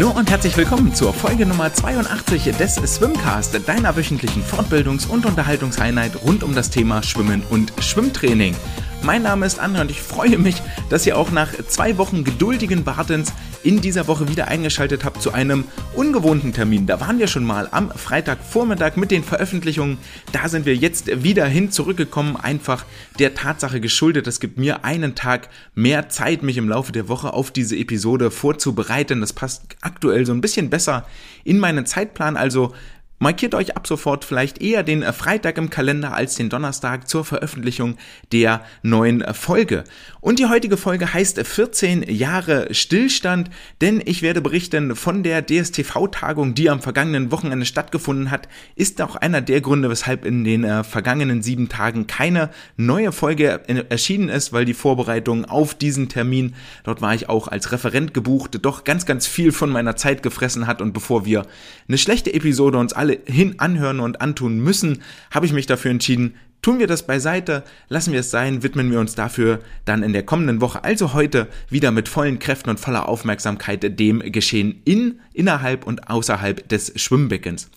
Hallo und herzlich willkommen zur Folge Nummer 82 des Swimcast, deiner wöchentlichen Fortbildungs- und Unterhaltungseinheit rund um das Thema Schwimmen und Schwimmtraining. Mein Name ist André und ich freue mich, dass ihr auch nach zwei Wochen geduldigen Wartens in dieser Woche wieder eingeschaltet habt zu einem ungewohnten Termin. Da waren wir schon mal am Freitagvormittag mit den Veröffentlichungen. Da sind wir jetzt wieder hin zurückgekommen, einfach der Tatsache geschuldet. Es gibt mir einen Tag mehr Zeit, mich im Laufe der Woche auf diese Episode vorzubereiten. Das passt aktuell so ein bisschen besser in meinen Zeitplan. Also Markiert euch ab sofort vielleicht eher den äh, Freitag im Kalender als den Donnerstag zur Veröffentlichung der neuen äh, Folge. Und die heutige Folge heißt 14 Jahre Stillstand, denn ich werde berichten von der DSTV-Tagung, die am vergangenen Wochenende stattgefunden hat. Ist auch einer der Gründe, weshalb in den äh, vergangenen sieben Tagen keine neue Folge erschienen ist, weil die Vorbereitung auf diesen Termin, dort war ich auch als Referent gebucht, doch ganz, ganz viel von meiner Zeit gefressen hat und bevor wir eine schlechte Episode uns alle hin anhören und antun müssen, habe ich mich dafür entschieden, Tun wir das beiseite, lassen wir es sein, widmen wir uns dafür dann in der kommenden Woche, also heute, wieder mit vollen Kräften und voller Aufmerksamkeit dem Geschehen in, innerhalb und außerhalb des Schwimmbeckens.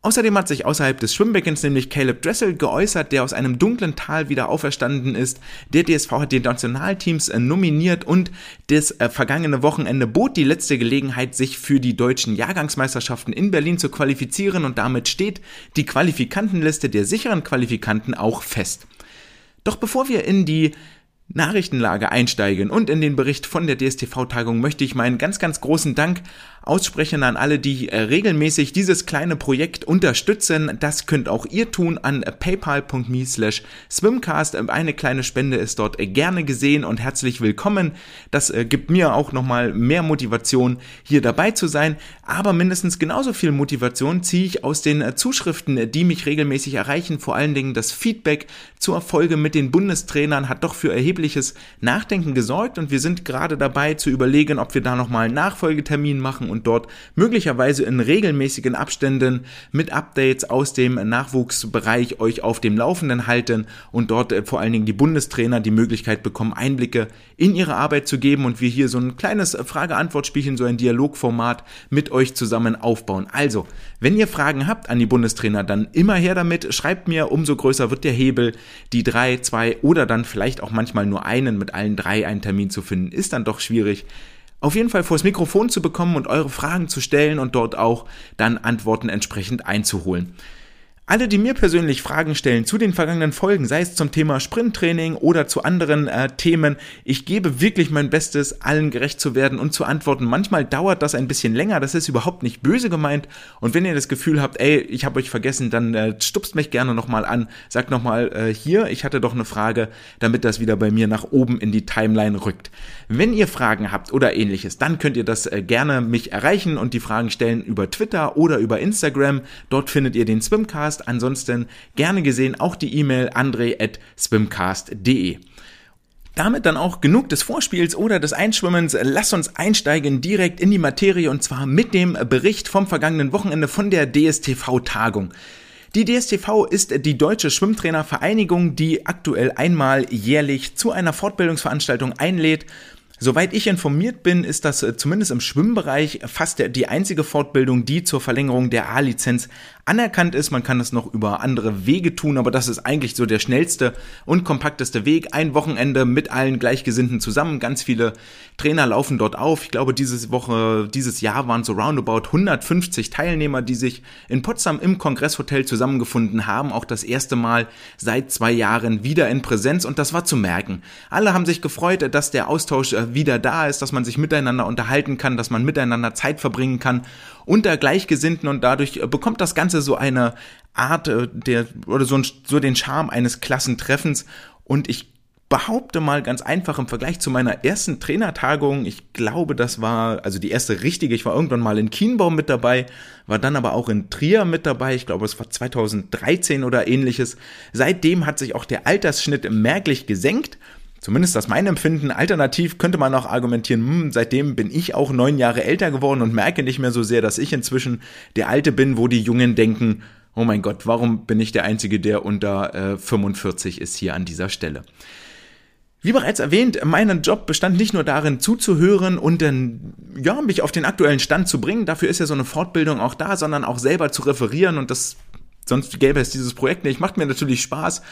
Außerdem hat sich außerhalb des Schwimmbeckens nämlich Caleb Dressel geäußert, der aus einem dunklen Tal wieder auferstanden ist. Der DSV hat die Nationalteams äh, nominiert und das äh, vergangene Wochenende bot die letzte Gelegenheit, sich für die deutschen Jahrgangsmeisterschaften in Berlin zu qualifizieren und damit steht die Qualifikantenliste der sicheren Qualifikanten auch fest. Doch bevor wir in die Nachrichtenlage einsteigen und in den Bericht von der DSTV-Tagung möchte ich meinen ganz, ganz großen Dank aussprechen an alle, die äh, regelmäßig dieses kleine Projekt unterstützen. Das könnt auch ihr tun an paypal.me slash swimcast. Eine kleine Spende ist dort gerne gesehen und herzlich willkommen. Das äh, gibt mir auch nochmal mehr Motivation, hier dabei zu sein. Aber mindestens genauso viel Motivation ziehe ich aus den äh, Zuschriften, die mich regelmäßig erreichen. Vor allen Dingen das Feedback zur Erfolge mit den Bundestrainern hat doch für erhebliches Nachdenken gesorgt und wir sind gerade dabei zu überlegen, ob wir da nochmal einen Nachfolgetermin machen und und dort möglicherweise in regelmäßigen Abständen mit Updates aus dem Nachwuchsbereich euch auf dem Laufenden halten und dort äh, vor allen Dingen die Bundestrainer die Möglichkeit bekommen, Einblicke in ihre Arbeit zu geben und wir hier so ein kleines Frage-Antwort-Spielchen, so ein Dialogformat mit euch zusammen aufbauen. Also, wenn ihr Fragen habt an die Bundestrainer, dann immer her damit, schreibt mir, umso größer wird der Hebel, die drei, zwei oder dann vielleicht auch manchmal nur einen mit allen drei einen Termin zu finden, ist dann doch schwierig auf jeden Fall vors Mikrofon zu bekommen und eure Fragen zu stellen und dort auch dann Antworten entsprechend einzuholen. Alle, die mir persönlich Fragen stellen zu den vergangenen Folgen, sei es zum Thema Sprinttraining oder zu anderen äh, Themen, ich gebe wirklich mein Bestes, allen gerecht zu werden und zu antworten. Manchmal dauert das ein bisschen länger, das ist überhaupt nicht böse gemeint. Und wenn ihr das Gefühl habt, ey, ich habe euch vergessen, dann äh, stupst mich gerne nochmal an, sagt nochmal äh, hier, ich hatte doch eine Frage, damit das wieder bei mir nach oben in die Timeline rückt. Wenn ihr Fragen habt oder ähnliches, dann könnt ihr das äh, gerne mich erreichen und die Fragen stellen über Twitter oder über Instagram. Dort findet ihr den Swimcast. Ansonsten gerne gesehen auch die E-Mail andre.swimcast.de. Damit dann auch genug des Vorspiels oder des Einschwimmens. Lass uns einsteigen direkt in die Materie und zwar mit dem Bericht vom vergangenen Wochenende von der DSTV-Tagung. Die DSTV ist die deutsche Schwimmtrainervereinigung, die aktuell einmal jährlich zu einer Fortbildungsveranstaltung einlädt Soweit ich informiert bin, ist das äh, zumindest im Schwimmbereich fast die einzige Fortbildung, die zur Verlängerung der A-Lizenz anerkannt ist. Man kann es noch über andere Wege tun, aber das ist eigentlich so der schnellste und kompakteste Weg. Ein Wochenende mit allen Gleichgesinnten zusammen. Ganz viele Trainer laufen dort auf. Ich glaube, diese Woche, dieses Jahr waren so roundabout 150 Teilnehmer, die sich in Potsdam im Kongresshotel zusammengefunden haben. Auch das erste Mal seit zwei Jahren wieder in Präsenz und das war zu merken. Alle haben sich gefreut, dass der Austausch äh, wieder da ist, dass man sich miteinander unterhalten kann, dass man miteinander Zeit verbringen kann unter Gleichgesinnten und dadurch äh, bekommt das Ganze so eine Art äh, der oder so, ein, so den Charme eines Klassentreffens und ich behaupte mal ganz einfach im Vergleich zu meiner ersten Trainertagung, ich glaube, das war also die erste richtige, ich war irgendwann mal in Kienbaum mit dabei, war dann aber auch in Trier mit dabei, ich glaube, es war 2013 oder ähnliches. Seitdem hat sich auch der Altersschnitt merklich gesenkt Zumindest das mein Empfinden. Alternativ könnte man auch argumentieren, hm, seitdem bin ich auch neun Jahre älter geworden und merke nicht mehr so sehr, dass ich inzwischen der Alte bin, wo die Jungen denken, oh mein Gott, warum bin ich der Einzige, der unter äh, 45 ist hier an dieser Stelle. Wie bereits erwähnt, mein Job bestand nicht nur darin, zuzuhören und dann, ja, mich auf den aktuellen Stand zu bringen. Dafür ist ja so eine Fortbildung auch da, sondern auch selber zu referieren und das, sonst gäbe es dieses Projekt nicht. Macht mir natürlich Spaß,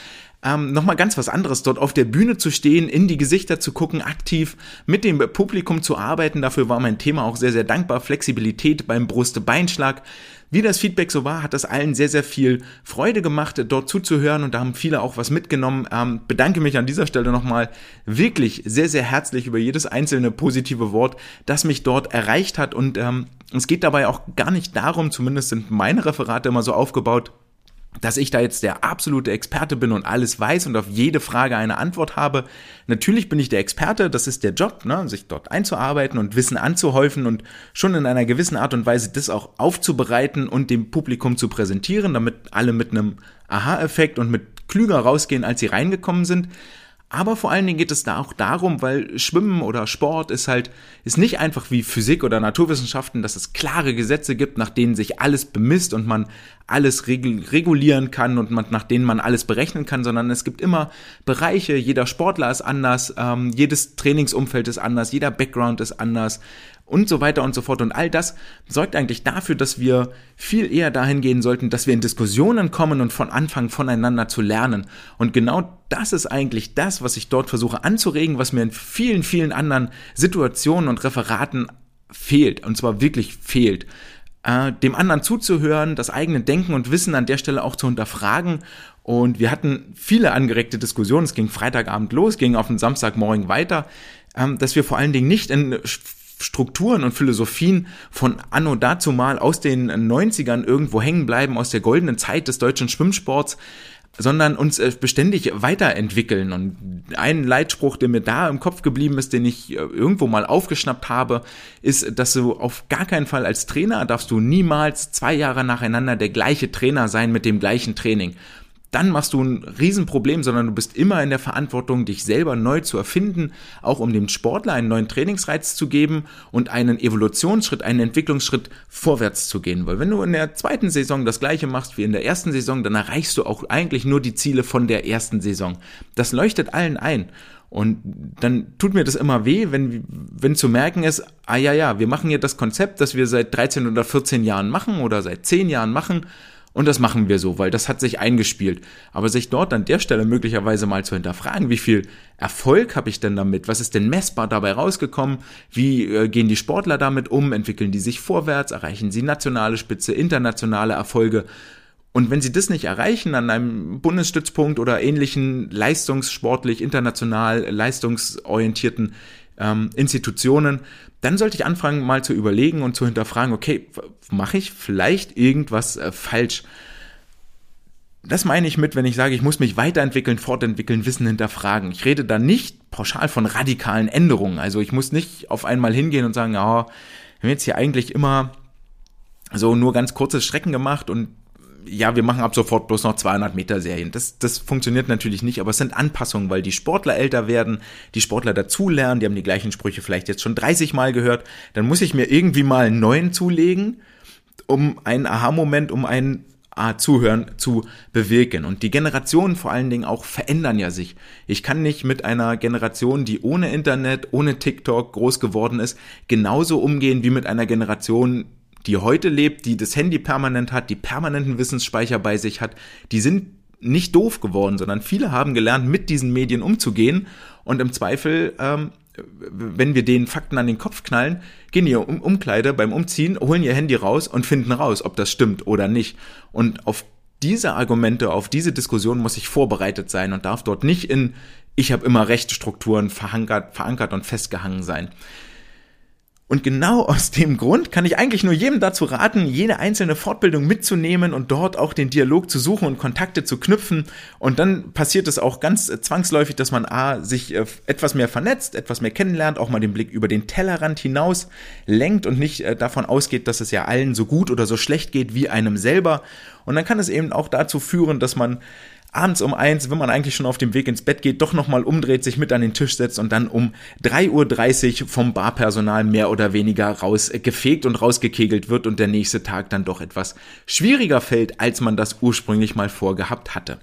ähm, nochmal ganz was anderes, dort auf der Bühne zu stehen, in die Gesichter zu gucken, aktiv mit dem Publikum zu arbeiten. Dafür war mein Thema auch sehr, sehr dankbar. Flexibilität beim Brust-Beinschlag. Wie das Feedback so war, hat das allen sehr, sehr viel Freude gemacht, dort zuzuhören und da haben viele auch was mitgenommen. Ähm, bedanke mich an dieser Stelle nochmal wirklich sehr, sehr herzlich über jedes einzelne positive Wort, das mich dort erreicht hat und ähm, es geht dabei auch gar nicht darum, zumindest sind meine Referate immer so aufgebaut, dass ich da jetzt der absolute Experte bin und alles weiß und auf jede Frage eine Antwort habe. Natürlich bin ich der Experte, das ist der Job, ne, sich dort einzuarbeiten und Wissen anzuhäufen und schon in einer gewissen Art und Weise das auch aufzubereiten und dem Publikum zu präsentieren, damit alle mit einem Aha-Effekt und mit klüger rausgehen, als sie reingekommen sind. Aber vor allen Dingen geht es da auch darum, weil Schwimmen oder Sport ist halt, ist nicht einfach wie Physik oder Naturwissenschaften, dass es klare Gesetze gibt, nach denen sich alles bemisst und man alles regulieren kann und man, nach denen man alles berechnen kann, sondern es gibt immer Bereiche, jeder Sportler ist anders, ähm, jedes Trainingsumfeld ist anders, jeder Background ist anders und so weiter und so fort. Und all das sorgt eigentlich dafür, dass wir viel eher dahin gehen sollten, dass wir in Diskussionen kommen und von Anfang voneinander zu lernen. Und genau das ist eigentlich das, was ich dort versuche anzuregen, was mir in vielen, vielen anderen Situationen und Referaten fehlt. Und zwar wirklich fehlt äh, dem anderen zuzuhören, das eigene Denken und Wissen an der Stelle auch zu hinterfragen. Und wir hatten viele angeregte Diskussionen. Es ging Freitagabend los, ging auf den Samstagmorgen weiter, ähm, dass wir vor allen Dingen nicht in Strukturen und Philosophien von Anno dazu mal aus den 90ern irgendwo hängen bleiben, aus der goldenen Zeit des deutschen Schwimmsports, sondern uns äh, beständig weiterentwickeln. Und ein Leitspruch, der mir da im Kopf geblieben ist, den ich äh, irgendwo mal aufgeschnappt habe, ist, dass du auf gar keinen Fall als Trainer darfst du niemals zwei Jahre nacheinander der gleiche Trainer sein mit dem gleichen Training dann machst du ein Riesenproblem, sondern du bist immer in der Verantwortung, dich selber neu zu erfinden, auch um dem Sportler einen neuen Trainingsreiz zu geben und einen Evolutionsschritt, einen Entwicklungsschritt vorwärts zu gehen. Weil wenn du in der zweiten Saison das gleiche machst wie in der ersten Saison, dann erreichst du auch eigentlich nur die Ziele von der ersten Saison. Das leuchtet allen ein. Und dann tut mir das immer weh, wenn, wenn zu merken ist, ah ja, ja, wir machen hier das Konzept, das wir seit 13 oder 14 Jahren machen oder seit 10 Jahren machen und das machen wir so, weil das hat sich eingespielt. Aber sich dort an der Stelle möglicherweise mal zu hinterfragen, wie viel Erfolg habe ich denn damit? Was ist denn messbar dabei rausgekommen? Wie äh, gehen die Sportler damit um? Entwickeln die sich vorwärts? Erreichen sie nationale Spitze, internationale Erfolge? Und wenn sie das nicht erreichen an einem Bundesstützpunkt oder ähnlichen leistungssportlich, international leistungsorientierten ähm, Institutionen, dann sollte ich anfangen, mal zu überlegen und zu hinterfragen, okay, mache ich vielleicht irgendwas äh, falsch? Das meine ich mit, wenn ich sage, ich muss mich weiterentwickeln, fortentwickeln, Wissen hinterfragen. Ich rede da nicht pauschal von radikalen Änderungen. Also ich muss nicht auf einmal hingehen und sagen, ja, wir haben jetzt hier eigentlich immer so nur ganz kurze Strecken gemacht und ja, wir machen ab sofort bloß noch 200 Meter Serien. Das, das funktioniert natürlich nicht, aber es sind Anpassungen, weil die Sportler älter werden, die Sportler dazulernen, die haben die gleichen Sprüche vielleicht jetzt schon 30 Mal gehört. Dann muss ich mir irgendwie mal einen neuen zulegen, um einen Aha-Moment, um einen ah, Zuhören zu bewirken. Und die Generationen vor allen Dingen auch verändern ja sich. Ich kann nicht mit einer Generation, die ohne Internet, ohne TikTok groß geworden ist, genauso umgehen wie mit einer Generation, die heute lebt, die das Handy permanent hat, die permanenten Wissensspeicher bei sich hat, die sind nicht doof geworden, sondern viele haben gelernt, mit diesen Medien umzugehen und im Zweifel, ähm, wenn wir den Fakten an den Kopf knallen, gehen ihr um Umkleide beim Umziehen, holen ihr Handy raus und finden raus, ob das stimmt oder nicht. Und auf diese Argumente, auf diese Diskussion muss ich vorbereitet sein und darf dort nicht in ich habe immer rechte Strukturen verankert, verankert und festgehangen sein. Und genau aus dem Grund kann ich eigentlich nur jedem dazu raten, jede einzelne Fortbildung mitzunehmen und dort auch den Dialog zu suchen und Kontakte zu knüpfen. Und dann passiert es auch ganz zwangsläufig, dass man A, sich äh, etwas mehr vernetzt, etwas mehr kennenlernt, auch mal den Blick über den Tellerrand hinaus lenkt und nicht äh, davon ausgeht, dass es ja allen so gut oder so schlecht geht wie einem selber. Und dann kann es eben auch dazu führen, dass man abends um eins, wenn man eigentlich schon auf dem Weg ins Bett geht, doch nochmal umdreht, sich mit an den Tisch setzt und dann um 3.30 Uhr vom Barpersonal mehr oder weniger rausgefegt und rausgekegelt wird und der nächste Tag dann doch etwas schwieriger fällt, als man das ursprünglich mal vorgehabt hatte.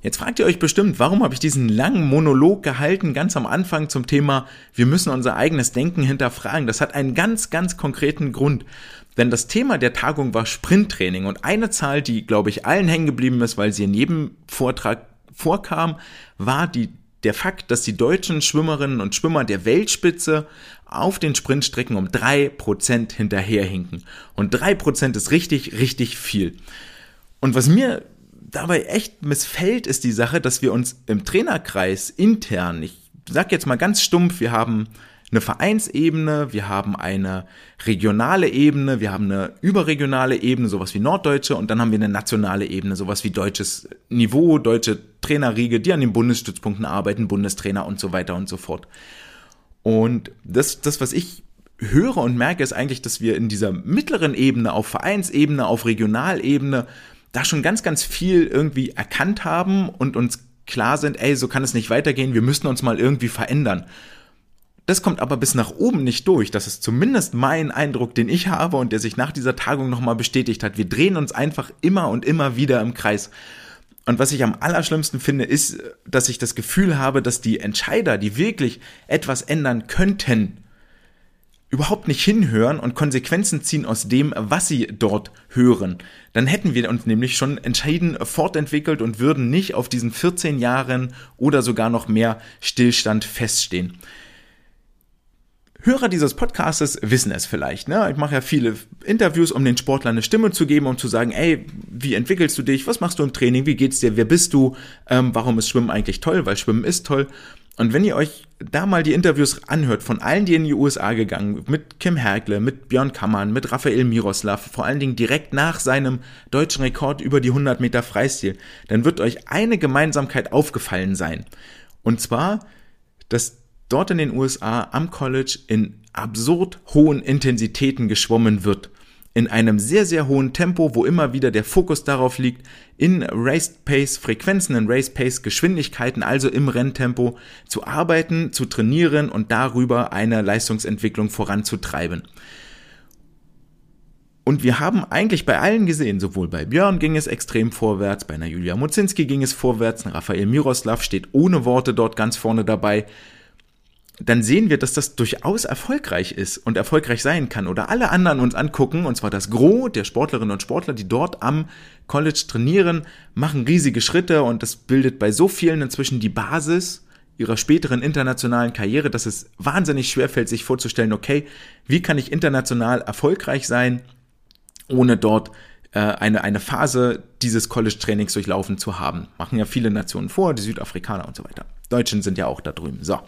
Jetzt fragt ihr euch bestimmt, warum habe ich diesen langen Monolog gehalten, ganz am Anfang zum Thema, wir müssen unser eigenes Denken hinterfragen. Das hat einen ganz, ganz konkreten Grund. Denn das Thema der Tagung war Sprinttraining und eine Zahl, die, glaube ich, allen hängen geblieben ist, weil sie in jedem Vortrag vorkam, war die, der Fakt, dass die deutschen Schwimmerinnen und Schwimmer der Weltspitze auf den Sprintstrecken um drei Prozent hinterherhinken. Und drei Prozent ist richtig, richtig viel. Und was mir dabei echt missfällt, ist die Sache, dass wir uns im Trainerkreis intern, ich sag jetzt mal ganz stumpf, wir haben eine Vereinsebene, wir haben eine regionale Ebene, wir haben eine überregionale Ebene, sowas wie Norddeutsche, und dann haben wir eine nationale Ebene, sowas wie deutsches Niveau, deutsche Trainerriege, die an den Bundesstützpunkten arbeiten, Bundestrainer und so weiter und so fort. Und das, das, was ich höre und merke, ist eigentlich, dass wir in dieser mittleren Ebene, auf Vereinsebene, auf Regionalebene, da schon ganz, ganz viel irgendwie erkannt haben und uns klar sind, ey, so kann es nicht weitergehen, wir müssen uns mal irgendwie verändern. Das kommt aber bis nach oben nicht durch. Das ist zumindest mein Eindruck, den ich habe und der sich nach dieser Tagung nochmal bestätigt hat. Wir drehen uns einfach immer und immer wieder im Kreis. Und was ich am allerschlimmsten finde, ist, dass ich das Gefühl habe, dass die Entscheider, die wirklich etwas ändern könnten, überhaupt nicht hinhören und Konsequenzen ziehen aus dem, was sie dort hören. Dann hätten wir uns nämlich schon entschieden fortentwickelt und würden nicht auf diesen 14 Jahren oder sogar noch mehr Stillstand feststehen. Hörer dieses Podcastes wissen es vielleicht. Ne? Ich mache ja viele Interviews, um den Sportlern eine Stimme zu geben, um zu sagen, ey, wie entwickelst du dich? Was machst du im Training? Wie geht's dir? Wer bist du? Ähm, warum ist Schwimmen eigentlich toll? Weil Schwimmen ist toll. Und wenn ihr euch da mal die Interviews anhört von allen, die in die USA gegangen, mit Kim Hergle, mit Björn Kammern, mit Raphael Miroslav, vor allen Dingen direkt nach seinem deutschen Rekord über die 100 Meter Freistil, dann wird euch eine Gemeinsamkeit aufgefallen sein. Und zwar, dass dort in den USA am College in absurd hohen Intensitäten geschwommen wird. In einem sehr, sehr hohen Tempo, wo immer wieder der Fokus darauf liegt, in Race Pace Frequenzen, in Race Pace Geschwindigkeiten, also im Renntempo zu arbeiten, zu trainieren und darüber eine Leistungsentwicklung voranzutreiben. Und wir haben eigentlich bei allen gesehen, sowohl bei Björn ging es extrem vorwärts, bei einer Julia Mozinski ging es vorwärts, Raphael Miroslav steht ohne Worte dort ganz vorne dabei dann sehen wir, dass das durchaus erfolgreich ist und erfolgreich sein kann. Oder alle anderen uns angucken, und zwar das Gros der Sportlerinnen und Sportler, die dort am College trainieren, machen riesige Schritte und das bildet bei so vielen inzwischen die Basis ihrer späteren internationalen Karriere, dass es wahnsinnig schwer fällt, sich vorzustellen, okay, wie kann ich international erfolgreich sein, ohne dort äh, eine, eine Phase dieses College-Trainings durchlaufen zu haben. Machen ja viele Nationen vor, die Südafrikaner und so weiter. Deutschen sind ja auch da drüben. So.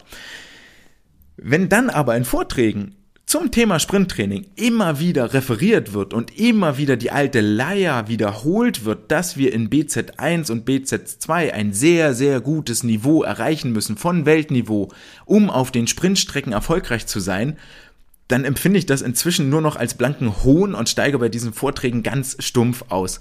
Wenn dann aber in Vorträgen zum Thema Sprinttraining immer wieder referiert wird und immer wieder die alte Leier wiederholt wird, dass wir in BZ1 und BZ2 ein sehr, sehr gutes Niveau erreichen müssen von Weltniveau, um auf den Sprintstrecken erfolgreich zu sein, dann empfinde ich das inzwischen nur noch als blanken Hohn und steige bei diesen Vorträgen ganz stumpf aus.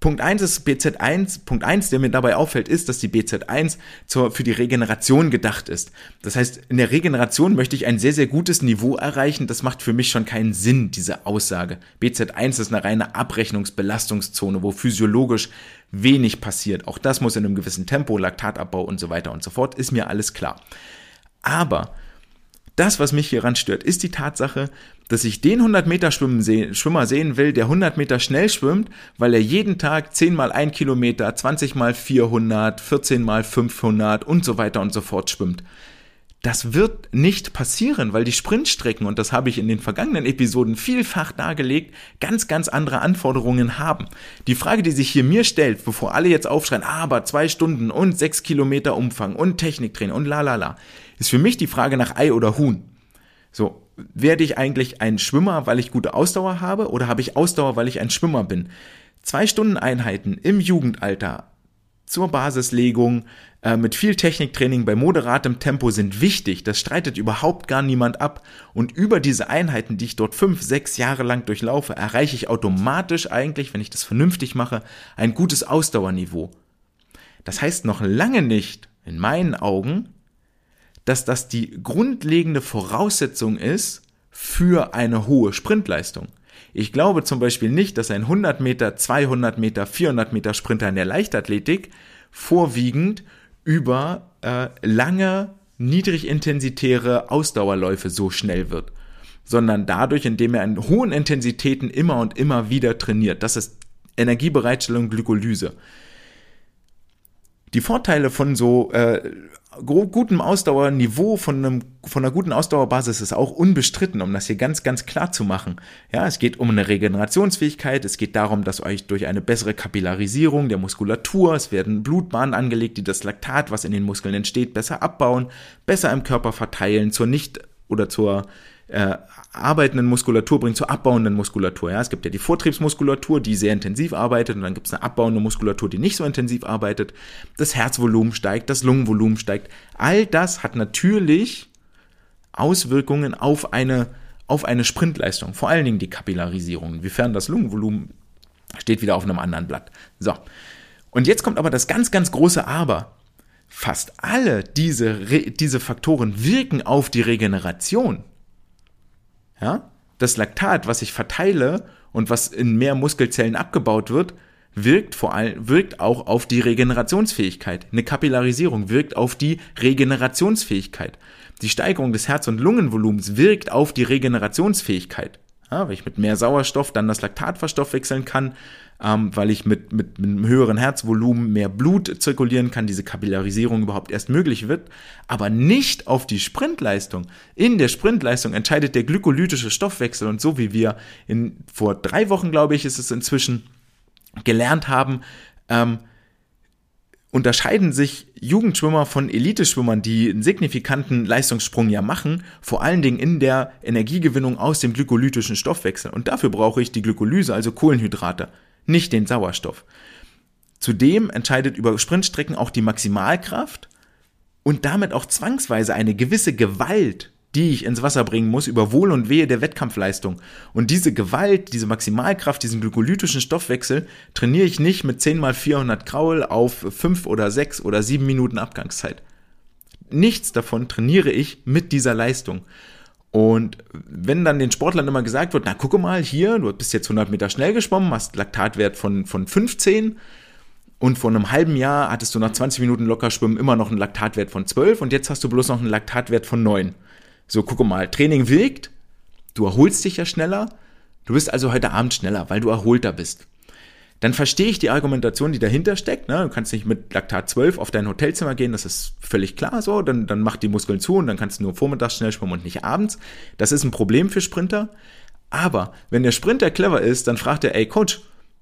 Punkt 1 ist BZ1. Punkt 1, der mir dabei auffällt, ist, dass die BZ1 zur, für die Regeneration gedacht ist. Das heißt, in der Regeneration möchte ich ein sehr, sehr gutes Niveau erreichen. Das macht für mich schon keinen Sinn, diese Aussage. BZ1 ist eine reine Abrechnungsbelastungszone, wo physiologisch wenig passiert. Auch das muss in einem gewissen Tempo, Laktatabbau und so weiter und so fort, ist mir alles klar. Aber das, was mich hieran stört, ist die Tatsache, dass ich den 100 Meter Schwimmer sehen will, der 100 Meter schnell schwimmt, weil er jeden Tag 10 mal 1 Kilometer, 20 mal 400, 14 mal 500 und so weiter und so fort schwimmt. Das wird nicht passieren, weil die Sprintstrecken, und das habe ich in den vergangenen Episoden vielfach dargelegt, ganz, ganz andere Anforderungen haben. Die Frage, die sich hier mir stellt, bevor alle jetzt aufschreien, ah, aber zwei Stunden und sechs Kilometer Umfang und Techniktraining und la la la, ist für mich die Frage nach Ei oder Huhn. So, werde ich eigentlich ein Schwimmer, weil ich gute Ausdauer habe, oder habe ich Ausdauer, weil ich ein Schwimmer bin? Zwei Stunden Einheiten im Jugendalter zur Basislegung äh, mit viel Techniktraining bei moderatem Tempo sind wichtig. Das streitet überhaupt gar niemand ab. Und über diese Einheiten, die ich dort fünf, sechs Jahre lang durchlaufe, erreiche ich automatisch eigentlich, wenn ich das vernünftig mache, ein gutes Ausdauerniveau. Das heißt noch lange nicht, in meinen Augen, dass das die grundlegende Voraussetzung ist für eine hohe Sprintleistung. Ich glaube zum Beispiel nicht, dass ein 100 Meter, 200 Meter, 400 Meter Sprinter in der Leichtathletik vorwiegend über äh, lange, niedrigintensitäre Ausdauerläufe so schnell wird, sondern dadurch, indem er in hohen Intensitäten immer und immer wieder trainiert. Das ist Energiebereitstellung, Glykolyse. Die Vorteile von so äh, gutem Ausdauerniveau, von, einem, von einer guten Ausdauerbasis ist auch unbestritten, um das hier ganz, ganz klar zu machen. Ja, es geht um eine Regenerationsfähigkeit, es geht darum, dass euch durch eine bessere Kapillarisierung der Muskulatur, es werden Blutbahnen angelegt, die das Laktat, was in den Muskeln entsteht, besser abbauen, besser im Körper verteilen, zur nicht oder zur äh, arbeitenden Muskulatur bringt zur abbauenden Muskulatur. Ja, es gibt ja die Vortriebsmuskulatur, die sehr intensiv arbeitet, und dann gibt es eine abbauende Muskulatur, die nicht so intensiv arbeitet. Das Herzvolumen steigt, das Lungenvolumen steigt. All das hat natürlich Auswirkungen auf eine auf eine Sprintleistung, vor allen Dingen die Kapillarisierung. Inwiefern das Lungenvolumen steht wieder auf einem anderen Blatt. So. Und jetzt kommt aber das ganz, ganz große Aber. Fast alle diese, diese Faktoren wirken auf die Regeneration. Ja? Das Laktat, was ich verteile und was in mehr Muskelzellen abgebaut wird, wirkt vor allem, wirkt auch auf die Regenerationsfähigkeit. Eine Kapillarisierung wirkt auf die Regenerationsfähigkeit. Die Steigerung des Herz- und Lungenvolumens wirkt auf die Regenerationsfähigkeit. Ja, weil ich mit mehr Sauerstoff dann das Laktat verstoffwechseln kann, ähm, weil ich mit, mit, einem höheren Herzvolumen mehr Blut zirkulieren kann, diese Kapillarisierung überhaupt erst möglich wird, aber nicht auf die Sprintleistung. In der Sprintleistung entscheidet der glykolytische Stoffwechsel und so wie wir in, vor drei Wochen, glaube ich, ist es inzwischen gelernt haben, ähm, unterscheiden sich Jugendschwimmer von Eliteschwimmern, die einen signifikanten Leistungssprung ja machen, vor allen Dingen in der Energiegewinnung aus dem glykolytischen Stoffwechsel. Und dafür brauche ich die Glykolyse, also Kohlenhydrate nicht den Sauerstoff. Zudem entscheidet über Sprintstrecken auch die Maximalkraft und damit auch zwangsweise eine gewisse Gewalt, die ich ins Wasser bringen muss, über Wohl und Wehe der Wettkampfleistung. Und diese Gewalt, diese Maximalkraft, diesen glykolytischen Stoffwechsel trainiere ich nicht mit 10 mal 400 Kraul auf 5 oder 6 oder 7 Minuten Abgangszeit. Nichts davon trainiere ich mit dieser Leistung. Und wenn dann den Sportlern immer gesagt wird, na gucke mal hier, du bist jetzt 100 Meter schnell geschwommen, hast Laktatwert von, von 15 und vor einem halben Jahr hattest du nach 20 Minuten locker schwimmen immer noch einen Laktatwert von 12 und jetzt hast du bloß noch einen Laktatwert von 9. So, gucke mal, Training wirkt, du erholst dich ja schneller, du bist also heute Abend schneller, weil du erholter bist dann verstehe ich die Argumentation, die dahinter steckt. Ne? Du kannst nicht mit Laktat 12 auf dein Hotelzimmer gehen, das ist völlig klar so. Dann, dann macht die Muskeln zu und dann kannst du nur vormittags schnell schwimmen und nicht abends. Das ist ein Problem für Sprinter. Aber wenn der Sprinter clever ist, dann fragt er, ey Coach,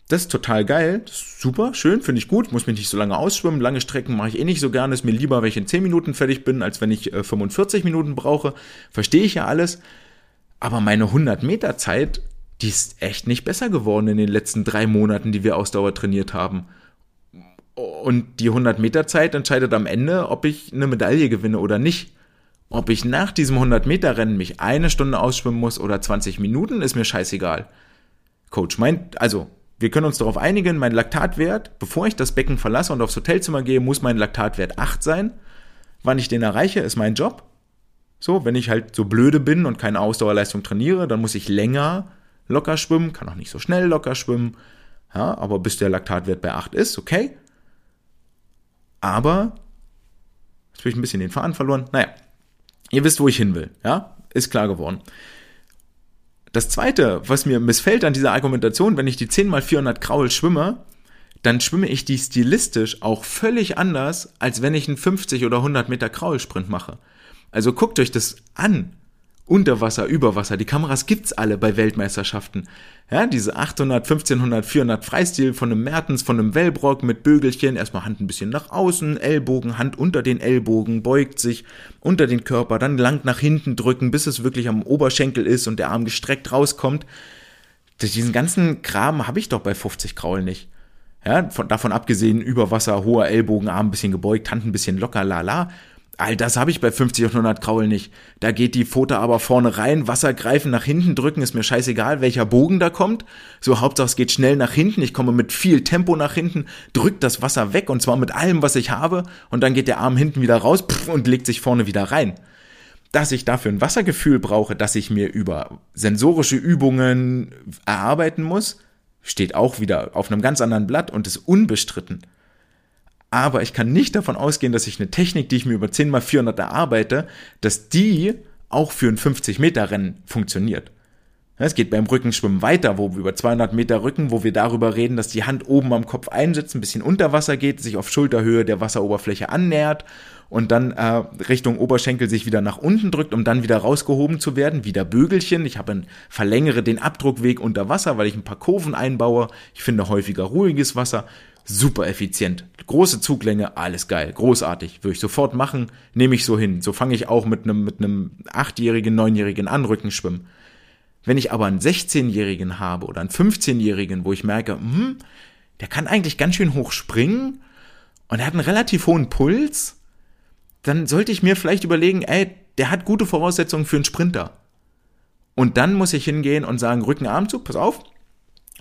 das ist total geil, ist super, schön, finde ich gut, muss mich nicht so lange ausschwimmen, lange Strecken mache ich eh nicht so gerne, ist mir lieber, wenn ich in 10 Minuten fertig bin, als wenn ich äh, 45 Minuten brauche. Verstehe ich ja alles. Aber meine 100 Meter Zeit die ist echt nicht besser geworden in den letzten drei Monaten, die wir Ausdauer trainiert haben. Und die 100 Meter Zeit entscheidet am Ende, ob ich eine Medaille gewinne oder nicht. Ob ich nach diesem 100 Meter Rennen mich eine Stunde ausschwimmen muss oder 20 Minuten, ist mir scheißegal. Coach meint, also, wir können uns darauf einigen, mein Laktatwert, bevor ich das Becken verlasse und aufs Hotelzimmer gehe, muss mein Laktatwert 8 sein. Wann ich den erreiche, ist mein Job. So, wenn ich halt so blöde bin und keine Ausdauerleistung trainiere, dann muss ich länger locker schwimmen, kann auch nicht so schnell locker schwimmen, ja, aber bis der Laktatwert bei 8 ist, okay. Aber, jetzt habe ich ein bisschen den Faden verloren, naja, ihr wisst, wo ich hin will, ja, ist klar geworden. Das zweite, was mir missfällt an dieser Argumentation, wenn ich die 10 mal 400 Kraul schwimme, dann schwimme ich die stilistisch auch völlig anders, als wenn ich einen 50 oder 100 Meter Kraulsprint mache. Also guckt euch das an. Unterwasser, Überwasser. Die Kameras gibt's alle bei Weltmeisterschaften. Ja, diese 800, 1500, 400 Freistil von einem Mertens, von einem Wellbrock mit Bögelchen. Erstmal Hand ein bisschen nach außen, Ellbogen, Hand unter den Ellbogen, beugt sich unter den Körper, dann lang nach hinten drücken, bis es wirklich am Oberschenkel ist und der Arm gestreckt rauskommt. Diesen ganzen Kram habe ich doch bei 50 Kraul nicht. Ja, von, davon abgesehen, Überwasser, hoher Ellbogen, Arm ein bisschen gebeugt, Hand ein bisschen locker, lala. All das habe ich bei 50 und 100 Kraul nicht. Da geht die Pfote aber vorne rein, Wasser greifen, nach hinten drücken, ist mir scheißegal, welcher Bogen da kommt. So, Hauptsache es geht schnell nach hinten, ich komme mit viel Tempo nach hinten, drückt das Wasser weg und zwar mit allem, was ich habe und dann geht der Arm hinten wieder raus und legt sich vorne wieder rein. Dass ich dafür ein Wassergefühl brauche, dass ich mir über sensorische Übungen erarbeiten muss, steht auch wieder auf einem ganz anderen Blatt und ist unbestritten. Aber ich kann nicht davon ausgehen, dass ich eine Technik, die ich mir über 10 mal 400 erarbeite, dass die auch für ein 50 Meter Rennen funktioniert. Es geht beim Rückenschwimmen weiter, wo wir über 200 Meter Rücken, wo wir darüber reden, dass die Hand oben am Kopf einsetzt, ein bisschen unter Wasser geht, sich auf Schulterhöhe der Wasseroberfläche annähert und dann äh, Richtung Oberschenkel sich wieder nach unten drückt, um dann wieder rausgehoben zu werden, wieder Bögelchen. Ich habe ein, verlängere den Abdruckweg unter Wasser, weil ich ein paar Kurven einbaue. Ich finde häufiger ruhiges Wasser. Super effizient. Große Zuglänge, alles geil, großartig. Würde ich sofort machen, nehme ich so hin. So fange ich auch mit einem mit einem achtjährigen, neunjährigen an Rückenschwimmen. Wenn ich aber einen 16-Jährigen habe oder einen 15-Jährigen, wo ich merke, hm, der kann eigentlich ganz schön hoch springen und er hat einen relativ hohen Puls, dann sollte ich mir vielleicht überlegen, ey, der hat gute Voraussetzungen für einen Sprinter. Und dann muss ich hingehen und sagen, Rückenarmzug, pass auf.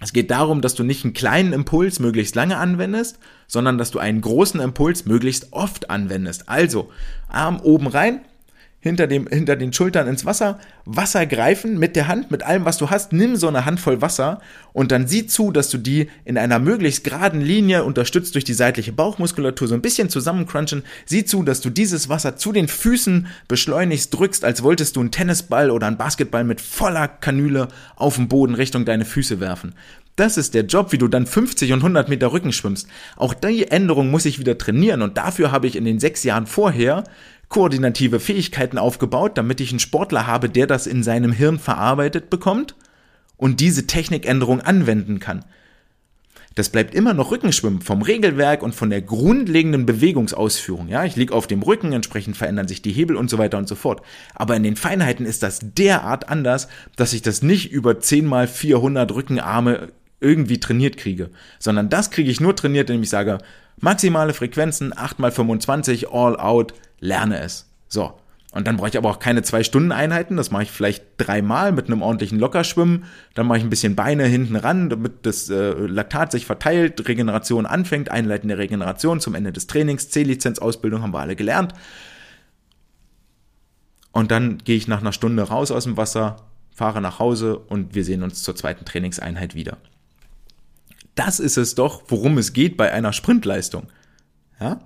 Es geht darum, dass du nicht einen kleinen Impuls möglichst lange anwendest, sondern dass du einen großen Impuls möglichst oft anwendest. Also, Arm oben rein, hinter, dem, hinter den Schultern ins Wasser, Wasser greifen mit der Hand, mit allem, was du hast, nimm so eine Handvoll Wasser und dann sieh zu, dass du die in einer möglichst geraden Linie, unterstützt durch die seitliche Bauchmuskulatur, so ein bisschen zusammencrunchen, sieh zu, dass du dieses Wasser zu den Füßen beschleunigst, drückst, als wolltest du einen Tennisball oder einen Basketball mit voller Kanüle auf den Boden Richtung deine Füße werfen. Das ist der Job, wie du dann 50 und 100 Meter Rücken schwimmst. Auch die Änderung muss ich wieder trainieren und dafür habe ich in den sechs Jahren vorher koordinative Fähigkeiten aufgebaut, damit ich einen Sportler habe, der das in seinem Hirn verarbeitet bekommt und diese Technikänderung anwenden kann. Das bleibt immer noch Rückenschwimmen vom Regelwerk und von der grundlegenden Bewegungsausführung. Ja, ich liege auf dem Rücken, entsprechend verändern sich die Hebel und so weiter und so fort. Aber in den Feinheiten ist das derart anders, dass ich das nicht über 10 mal 400 Rückenarme irgendwie trainiert kriege, sondern das kriege ich nur trainiert, indem ich sage, maximale Frequenzen 8 mal 25 all out lerne es. So. Und dann brauche ich aber auch keine zwei Stunden Einheiten. Das mache ich vielleicht dreimal mit einem ordentlichen Lockerschwimmen. Dann mache ich ein bisschen Beine hinten ran, damit das äh, Laktat sich verteilt, Regeneration anfängt, einleitende Regeneration zum Ende des Trainings, C-Lizenz-Ausbildung haben wir alle gelernt. Und dann gehe ich nach einer Stunde raus aus dem Wasser, fahre nach Hause und wir sehen uns zur zweiten Trainingseinheit wieder. Das ist es doch, worum es geht bei einer Sprintleistung. Ja?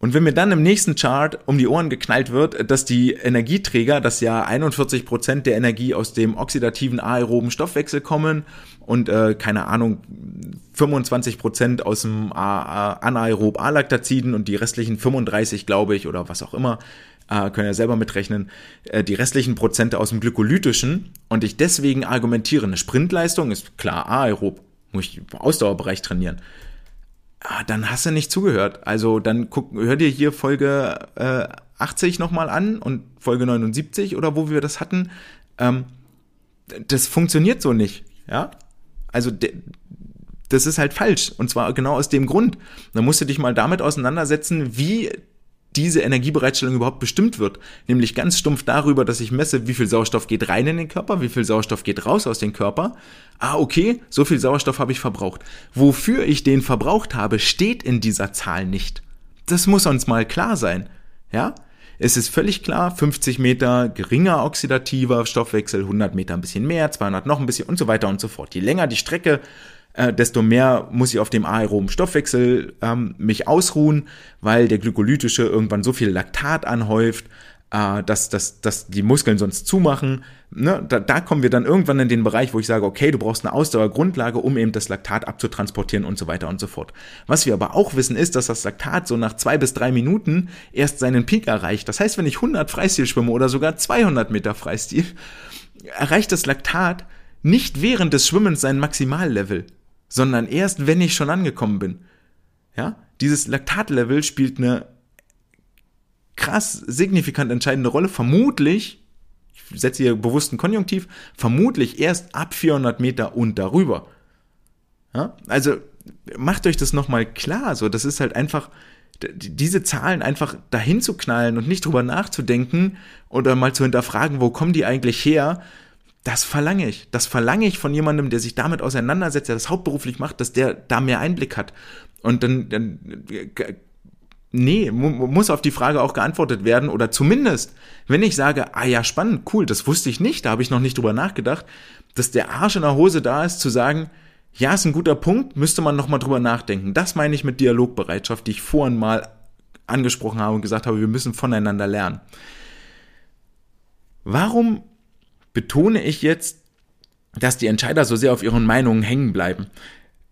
Und wenn mir dann im nächsten Chart um die Ohren geknallt wird, dass die Energieträger, dass ja 41 Prozent der Energie aus dem oxidativen aeroben Stoffwechsel kommen und äh, keine Ahnung 25 Prozent aus dem anaerob Alaktaziden und die restlichen 35, glaube ich, oder was auch immer, äh, können ja selber mitrechnen, äh, die restlichen Prozente aus dem glykolytischen. Und ich deswegen argumentiere, eine Sprintleistung ist klar aerob, muss ich im Ausdauerbereich trainieren dann hast du nicht zugehört. Also dann guck, hör dir hier Folge äh, 80 nochmal an und Folge 79 oder wo wir das hatten. Ähm, das funktioniert so nicht, ja. Also das ist halt falsch. Und zwar genau aus dem Grund. Da musst du dich mal damit auseinandersetzen, wie diese Energiebereitstellung überhaupt bestimmt wird. Nämlich ganz stumpf darüber, dass ich messe, wie viel Sauerstoff geht rein in den Körper, wie viel Sauerstoff geht raus aus dem Körper. Ah, okay, so viel Sauerstoff habe ich verbraucht. Wofür ich den verbraucht habe, steht in dieser Zahl nicht. Das muss uns mal klar sein. Ja? Es ist völlig klar, 50 Meter geringer oxidativer Stoffwechsel, 100 Meter ein bisschen mehr, 200 noch ein bisschen und so weiter und so fort. Je länger die Strecke, äh, desto mehr muss ich auf dem aeroben Stoffwechsel ähm, mich ausruhen, weil der glykolytische irgendwann so viel Laktat anhäuft, äh, dass, dass, dass die Muskeln sonst zumachen. Ne? Da, da kommen wir dann irgendwann in den Bereich, wo ich sage, okay, du brauchst eine Ausdauergrundlage, um eben das Laktat abzutransportieren und so weiter und so fort. Was wir aber auch wissen, ist, dass das Laktat so nach zwei bis drei Minuten erst seinen Peak erreicht. Das heißt, wenn ich 100 Freistil schwimme oder sogar 200 Meter Freistil, erreicht das Laktat nicht während des Schwimmens sein Maximallevel sondern erst, wenn ich schon angekommen bin. Ja, dieses Laktatlevel spielt eine krass signifikant entscheidende Rolle, vermutlich, ich setze hier bewussten Konjunktiv, vermutlich erst ab 400 Meter und darüber. Ja, also macht euch das nochmal klar, so, das ist halt einfach, diese Zahlen einfach dahin zu knallen und nicht drüber nachzudenken oder mal zu hinterfragen, wo kommen die eigentlich her, das verlange ich. Das verlange ich von jemandem, der sich damit auseinandersetzt, der das hauptberuflich macht, dass der da mehr Einblick hat. Und dann, dann nee, muss auf die Frage auch geantwortet werden. Oder zumindest, wenn ich sage, ah ja, spannend, cool, das wusste ich nicht, da habe ich noch nicht drüber nachgedacht, dass der Arsch in der Hose da ist, zu sagen, Ja, ist ein guter Punkt, müsste man nochmal drüber nachdenken. Das meine ich mit Dialogbereitschaft, die ich vorhin mal angesprochen habe und gesagt habe, wir müssen voneinander lernen. Warum betone ich jetzt, dass die Entscheider so sehr auf ihren Meinungen hängen bleiben?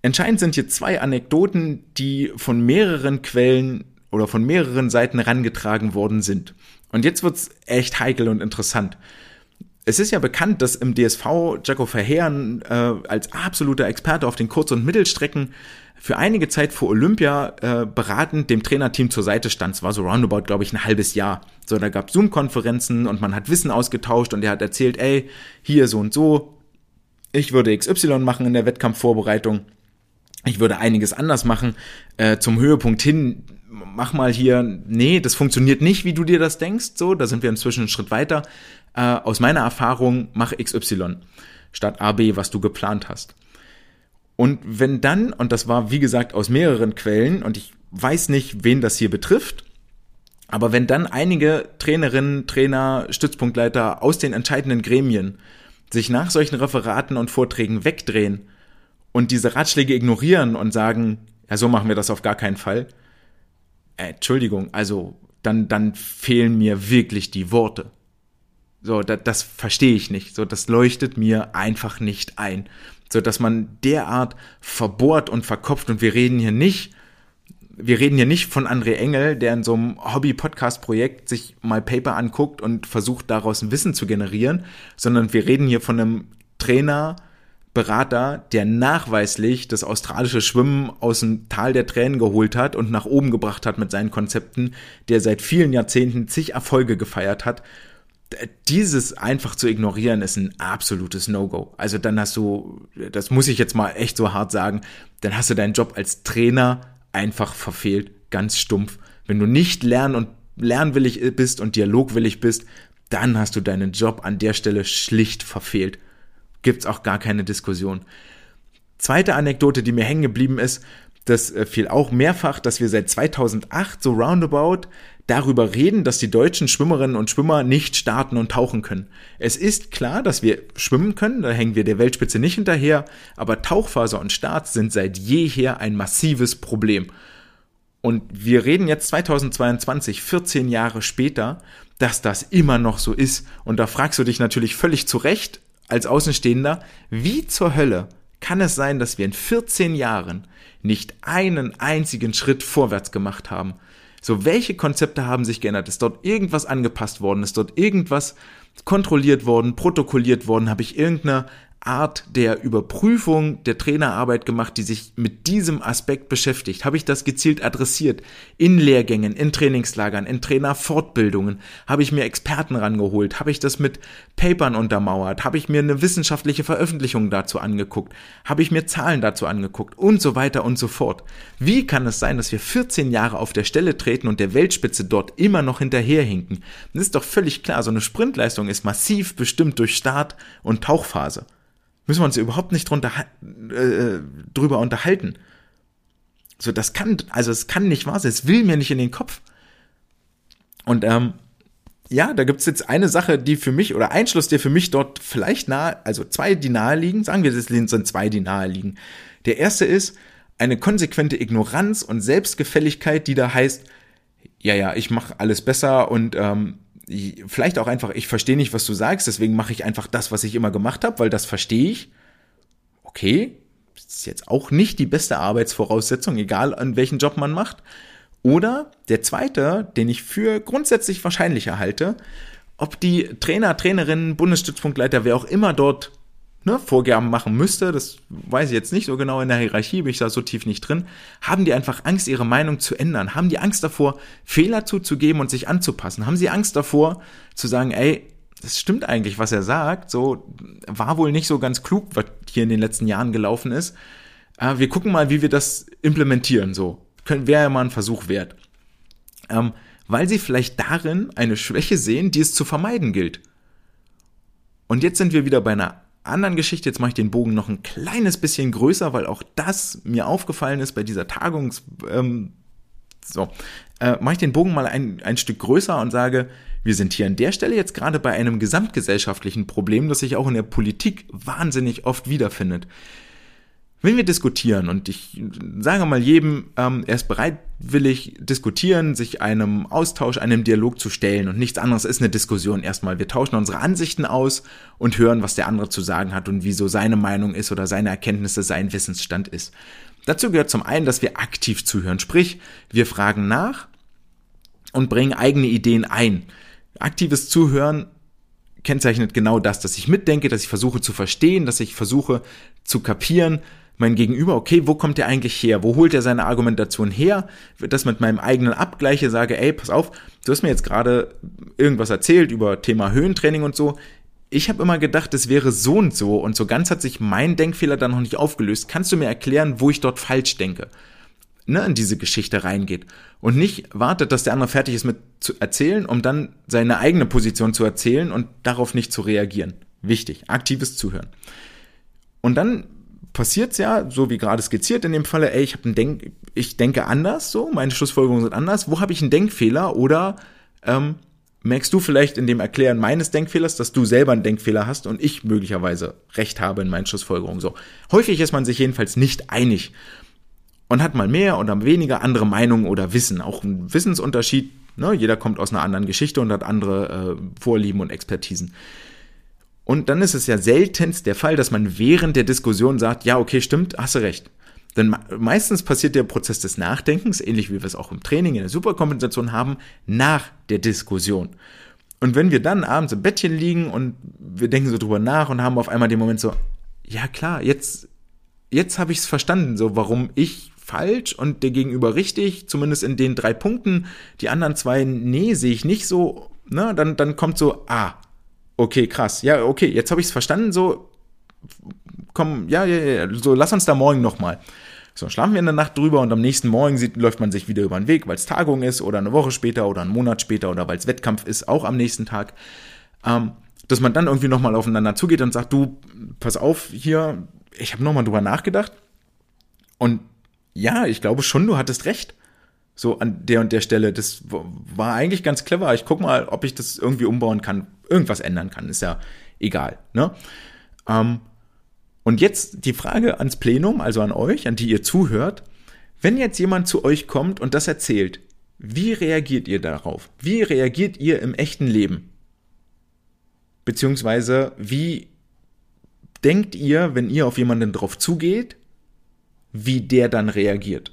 Entscheidend sind hier zwei Anekdoten, die von mehreren Quellen oder von mehreren Seiten herangetragen worden sind. Und jetzt wird's echt heikel und interessant. Es ist ja bekannt, dass im DSV Jaco Verheeren äh, als absoluter Experte auf den Kurz- und Mittelstrecken für einige Zeit vor Olympia äh, beratend dem Trainerteam zur Seite stand. Es war so roundabout, glaube ich, ein halbes Jahr. So, da gab Zoom-Konferenzen und man hat Wissen ausgetauscht und er hat erzählt, ey, hier so und so, ich würde XY machen in der Wettkampfvorbereitung. Ich würde einiges anders machen. Äh, zum Höhepunkt hin, mach mal hier, nee, das funktioniert nicht, wie du dir das denkst. So, da sind wir inzwischen einen Schritt weiter. Äh, aus meiner Erfahrung, mach XY statt AB, was du geplant hast. Und wenn dann, und das war wie gesagt aus mehreren Quellen, und ich weiß nicht, wen das hier betrifft, aber wenn dann einige Trainerinnen, Trainer, Stützpunktleiter aus den entscheidenden Gremien sich nach solchen Referaten und Vorträgen wegdrehen und diese Ratschläge ignorieren und sagen, ja, so machen wir das auf gar keinen Fall, äh, Entschuldigung, also dann, dann fehlen mir wirklich die Worte. So, das, das verstehe ich nicht. So, das leuchtet mir einfach nicht ein so dass man derart verbohrt und verkopft und wir reden hier nicht wir reden hier nicht von André Engel, der in so einem Hobby-Podcast-Projekt sich mal Paper anguckt und versucht, daraus ein Wissen zu generieren, sondern wir reden hier von einem Trainer, Berater, der nachweislich das australische Schwimmen aus dem Tal der Tränen geholt hat und nach oben gebracht hat mit seinen Konzepten, der seit vielen Jahrzehnten zig Erfolge gefeiert hat dieses einfach zu ignorieren ist ein absolutes No-Go. Also dann hast du, das muss ich jetzt mal echt so hart sagen, dann hast du deinen Job als Trainer einfach verfehlt, ganz stumpf. Wenn du nicht lernen und lernwillig bist und dialogwillig bist, dann hast du deinen Job an der Stelle schlicht verfehlt. Gibt's auch gar keine Diskussion. Zweite Anekdote, die mir hängen geblieben ist, das äh, fiel auch mehrfach, dass wir seit 2008 so roundabout darüber reden, dass die deutschen Schwimmerinnen und Schwimmer nicht starten und tauchen können. Es ist klar, dass wir schwimmen können, da hängen wir der Weltspitze nicht hinterher, aber Tauchphase und Start sind seit jeher ein massives Problem. Und wir reden jetzt 2022, 14 Jahre später, dass das immer noch so ist. Und da fragst du dich natürlich völlig zu Recht als Außenstehender, wie zur Hölle kann es sein, dass wir in 14 Jahren nicht einen einzigen Schritt vorwärts gemacht haben? So, welche Konzepte haben sich geändert? Ist dort irgendwas angepasst worden? Ist dort irgendwas kontrolliert worden, protokolliert worden? Habe ich irgendeine Art der Überprüfung der Trainerarbeit gemacht, die sich mit diesem Aspekt beschäftigt? Habe ich das gezielt adressiert? In Lehrgängen, in Trainingslagern, in Trainerfortbildungen? Habe ich mir Experten rangeholt? Habe ich das mit Papern untermauert? Habe ich mir eine wissenschaftliche Veröffentlichung dazu angeguckt? Habe ich mir Zahlen dazu angeguckt? Und so weiter und so fort. Wie kann es sein, dass wir 14 Jahre auf der Stelle treten und der Weltspitze dort immer noch hinterherhinken? Das ist doch völlig klar, so eine Sprintleistung ist massiv bestimmt durch Start und Tauchphase müssen wir uns überhaupt nicht drunter, äh, drüber unterhalten. So, das kann, also es kann nicht wahr sein, es will mir nicht in den Kopf. Und ähm, ja, da gibt's jetzt eine Sache, die für mich, oder Einschluss, der für mich dort vielleicht nahe, also zwei, die nahe liegen, sagen wir, das sind zwei, die nahe liegen. Der erste ist eine konsequente Ignoranz und Selbstgefälligkeit, die da heißt, ja, ja, ich mache alles besser und ähm, vielleicht auch einfach, ich verstehe nicht, was du sagst, deswegen mache ich einfach das, was ich immer gemacht habe, weil das verstehe ich. Okay, ist jetzt auch nicht die beste Arbeitsvoraussetzung, egal an welchen Job man macht. Oder der zweite, den ich für grundsätzlich wahrscheinlicher halte, ob die Trainer, Trainerinnen, Bundesstützpunktleiter, wer auch immer dort ne, Vorgaben machen müsste, das weiß ich jetzt nicht so genau in der Hierarchie, bin ich da so tief nicht drin, haben die einfach Angst, ihre Meinung zu ändern? Haben die Angst davor, Fehler zuzugeben und sich anzupassen? Haben sie Angst davor, zu sagen, ey, das stimmt eigentlich, was er sagt, so war wohl nicht so ganz klug, was hier in den letzten Jahren gelaufen ist. Äh, wir gucken mal, wie wir das implementieren, so. Wäre ja mal ein Versuch wert. Ähm, weil sie vielleicht darin eine Schwäche sehen, die es zu vermeiden gilt. Und jetzt sind wir wieder bei einer anderen Geschichte, jetzt mache ich den Bogen noch ein kleines bisschen größer, weil auch das mir aufgefallen ist bei dieser Tagungs... Ähm, so, äh, mache ich den Bogen mal ein, ein Stück größer und sage, wir sind hier an der Stelle jetzt gerade bei einem gesamtgesellschaftlichen Problem, das sich auch in der Politik wahnsinnig oft wiederfindet. Wenn wir diskutieren und ich sage mal jedem, ähm, er ist bereitwillig diskutieren, sich einem Austausch, einem Dialog zu stellen und nichts anderes ist eine Diskussion erstmal. Wir tauschen unsere Ansichten aus und hören, was der andere zu sagen hat und wieso seine Meinung ist oder seine Erkenntnisse, sein Wissensstand ist. Dazu gehört zum einen, dass wir aktiv zuhören, sprich, wir fragen nach und bringen eigene Ideen ein. Aktives Zuhören kennzeichnet genau das, dass ich mitdenke, dass ich versuche zu verstehen, dass ich versuche zu kapieren, mein Gegenüber, okay, wo kommt der eigentlich her? Wo holt er seine Argumentation her? Das mit meinem eigenen abgleiche, sage, ey, pass auf, du hast mir jetzt gerade irgendwas erzählt über Thema Höhentraining und so. Ich habe immer gedacht, es wäre so und so und so ganz hat sich mein Denkfehler dann noch nicht aufgelöst. Kannst du mir erklären, wo ich dort falsch denke? Ne, in diese Geschichte reingeht und nicht wartet, dass der andere fertig ist mit zu erzählen, um dann seine eigene Position zu erzählen und darauf nicht zu reagieren. Wichtig, aktives Zuhören. Und dann passiert's ja, so wie gerade skizziert in dem Falle, ey, ich einen Denk, ich denke anders, so, meine Schlussfolgerungen sind anders. Wo habe ich einen Denkfehler oder ähm, merkst du vielleicht in dem Erklären meines Denkfehlers, dass du selber einen Denkfehler hast und ich möglicherweise recht habe in meinen Schlussfolgerungen. So, häufig ist man sich jedenfalls nicht einig und hat mal mehr oder weniger andere Meinungen oder Wissen, auch ein Wissensunterschied. Ne? Jeder kommt aus einer anderen Geschichte und hat andere äh, Vorlieben und Expertisen. Und dann ist es ja seltenst der Fall, dass man während der Diskussion sagt, ja, okay, stimmt, hast du recht. Denn meistens passiert der Prozess des Nachdenkens, ähnlich wie wir es auch im Training in der Superkompensation haben, nach der Diskussion. Und wenn wir dann abends im Bettchen liegen und wir denken so drüber nach und haben auf einmal den Moment so, ja klar, jetzt, jetzt habe ich es verstanden, so warum ich falsch und der Gegenüber richtig, zumindest in den drei Punkten, die anderen zwei, nee, sehe ich nicht so, ne, dann, dann kommt so, ah, Okay, krass. Ja, okay, jetzt habe ich es verstanden. So, komm, ja, ja, ja, so lass uns da morgen nochmal. So, schlafen wir in der Nacht drüber und am nächsten Morgen sieht, läuft man sich wieder über den Weg, weil es Tagung ist oder eine Woche später oder einen Monat später oder weil es Wettkampf ist, auch am nächsten Tag. Ähm, dass man dann irgendwie nochmal aufeinander zugeht und sagt, du, pass auf, hier, ich habe nochmal drüber nachgedacht. Und ja, ich glaube schon, du hattest recht so an der und der Stelle. Das war eigentlich ganz clever. Ich guck mal, ob ich das irgendwie umbauen kann, irgendwas ändern kann. Ist ja egal. Ne? Ähm, und jetzt die Frage ans Plenum, also an euch, an die ihr zuhört. Wenn jetzt jemand zu euch kommt und das erzählt, wie reagiert ihr darauf? Wie reagiert ihr im echten Leben? Beziehungsweise, wie denkt ihr, wenn ihr auf jemanden drauf zugeht, wie der dann reagiert?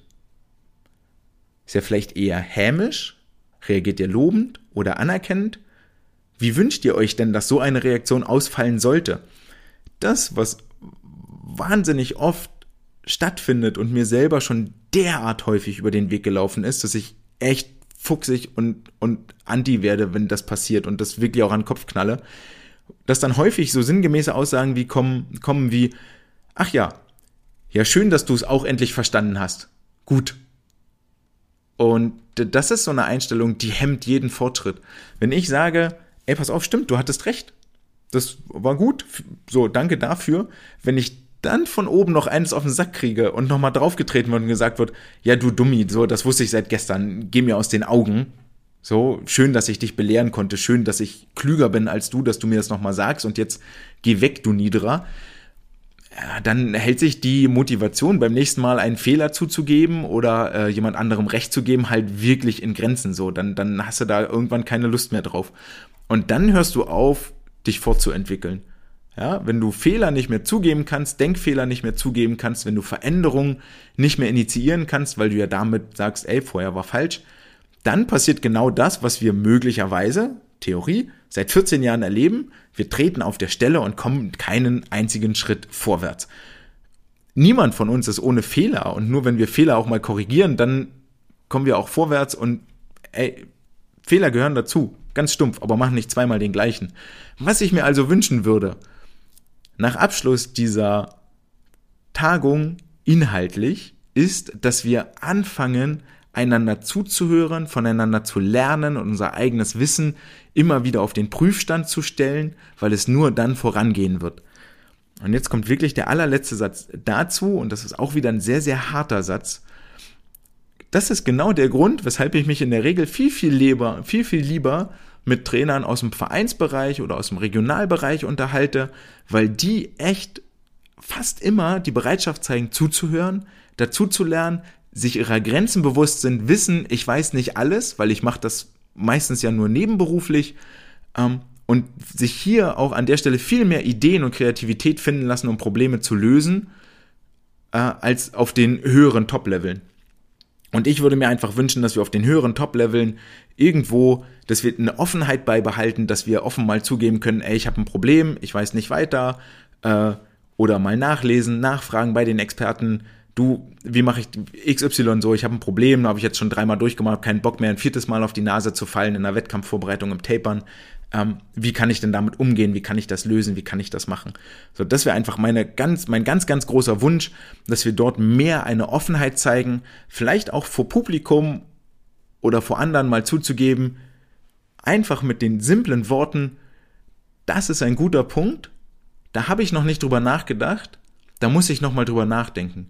Ist er vielleicht eher hämisch? Reagiert ihr lobend oder anerkennend? Wie wünscht ihr euch denn, dass so eine Reaktion ausfallen sollte? Das, was wahnsinnig oft stattfindet und mir selber schon derart häufig über den Weg gelaufen ist, dass ich echt fuchsig und, und anti werde, wenn das passiert und das wirklich auch an den Kopf knalle, dass dann häufig so sinngemäße Aussagen wie kommen, kommen wie, ach ja, ja schön, dass du es auch endlich verstanden hast. Gut, und das ist so eine Einstellung, die hemmt jeden Fortschritt. Wenn ich sage, ey, pass auf, stimmt, du hattest recht. Das war gut. So, danke dafür. Wenn ich dann von oben noch eines auf den Sack kriege und nochmal draufgetreten wird und gesagt wird, ja, du Dummi, so, das wusste ich seit gestern, geh mir aus den Augen. So, schön, dass ich dich belehren konnte, schön, dass ich klüger bin als du, dass du mir das nochmal sagst und jetzt geh weg, du Niederer ja, dann hält sich die Motivation beim nächsten Mal einen Fehler zuzugeben oder äh, jemand anderem Recht zu geben halt wirklich in Grenzen so. Dann, dann hast du da irgendwann keine Lust mehr drauf. Und dann hörst du auf, dich fortzuentwickeln. Ja, wenn du Fehler nicht mehr zugeben kannst, Denkfehler nicht mehr zugeben kannst, wenn du Veränderungen nicht mehr initiieren kannst, weil du ja damit sagst, ey, vorher war falsch, dann passiert genau das, was wir möglicherweise, Theorie, seit 14 Jahren erleben. Wir treten auf der Stelle und kommen keinen einzigen Schritt vorwärts. Niemand von uns ist ohne Fehler und nur wenn wir Fehler auch mal korrigieren, dann kommen wir auch vorwärts und ey, Fehler gehören dazu. Ganz stumpf, aber machen nicht zweimal den gleichen. Was ich mir also wünschen würde, nach Abschluss dieser Tagung inhaltlich, ist, dass wir anfangen, einander zuzuhören, voneinander zu lernen und unser eigenes Wissen immer wieder auf den Prüfstand zu stellen, weil es nur dann vorangehen wird. Und jetzt kommt wirklich der allerletzte Satz dazu, und das ist auch wieder ein sehr, sehr harter Satz. Das ist genau der Grund, weshalb ich mich in der Regel viel, viel lieber, viel, viel lieber mit Trainern aus dem Vereinsbereich oder aus dem Regionalbereich unterhalte, weil die echt fast immer die Bereitschaft zeigen, zuzuhören, dazu zu lernen, sich ihrer Grenzen bewusst sind, wissen, ich weiß nicht alles, weil ich mache das meistens ja nur nebenberuflich ähm, und sich hier auch an der Stelle viel mehr Ideen und Kreativität finden lassen, um Probleme zu lösen, äh, als auf den höheren Top-Leveln. Und ich würde mir einfach wünschen, dass wir auf den höheren Top-Leveln irgendwo, dass wir eine Offenheit beibehalten, dass wir offen mal zugeben können, ey, ich habe ein Problem, ich weiß nicht weiter, äh, oder mal nachlesen, nachfragen bei den Experten, du, wie mache ich XY so, ich habe ein Problem, habe ich jetzt schon dreimal durchgemacht, keinen Bock mehr, ein viertes Mal auf die Nase zu fallen in der Wettkampfvorbereitung im Tapern. Ähm, wie kann ich denn damit umgehen? Wie kann ich das lösen? Wie kann ich das machen? So, das wäre einfach meine ganz, mein ganz, ganz großer Wunsch, dass wir dort mehr eine Offenheit zeigen, vielleicht auch vor Publikum oder vor anderen mal zuzugeben, einfach mit den simplen Worten, das ist ein guter Punkt, da habe ich noch nicht drüber nachgedacht, da muss ich noch mal drüber nachdenken.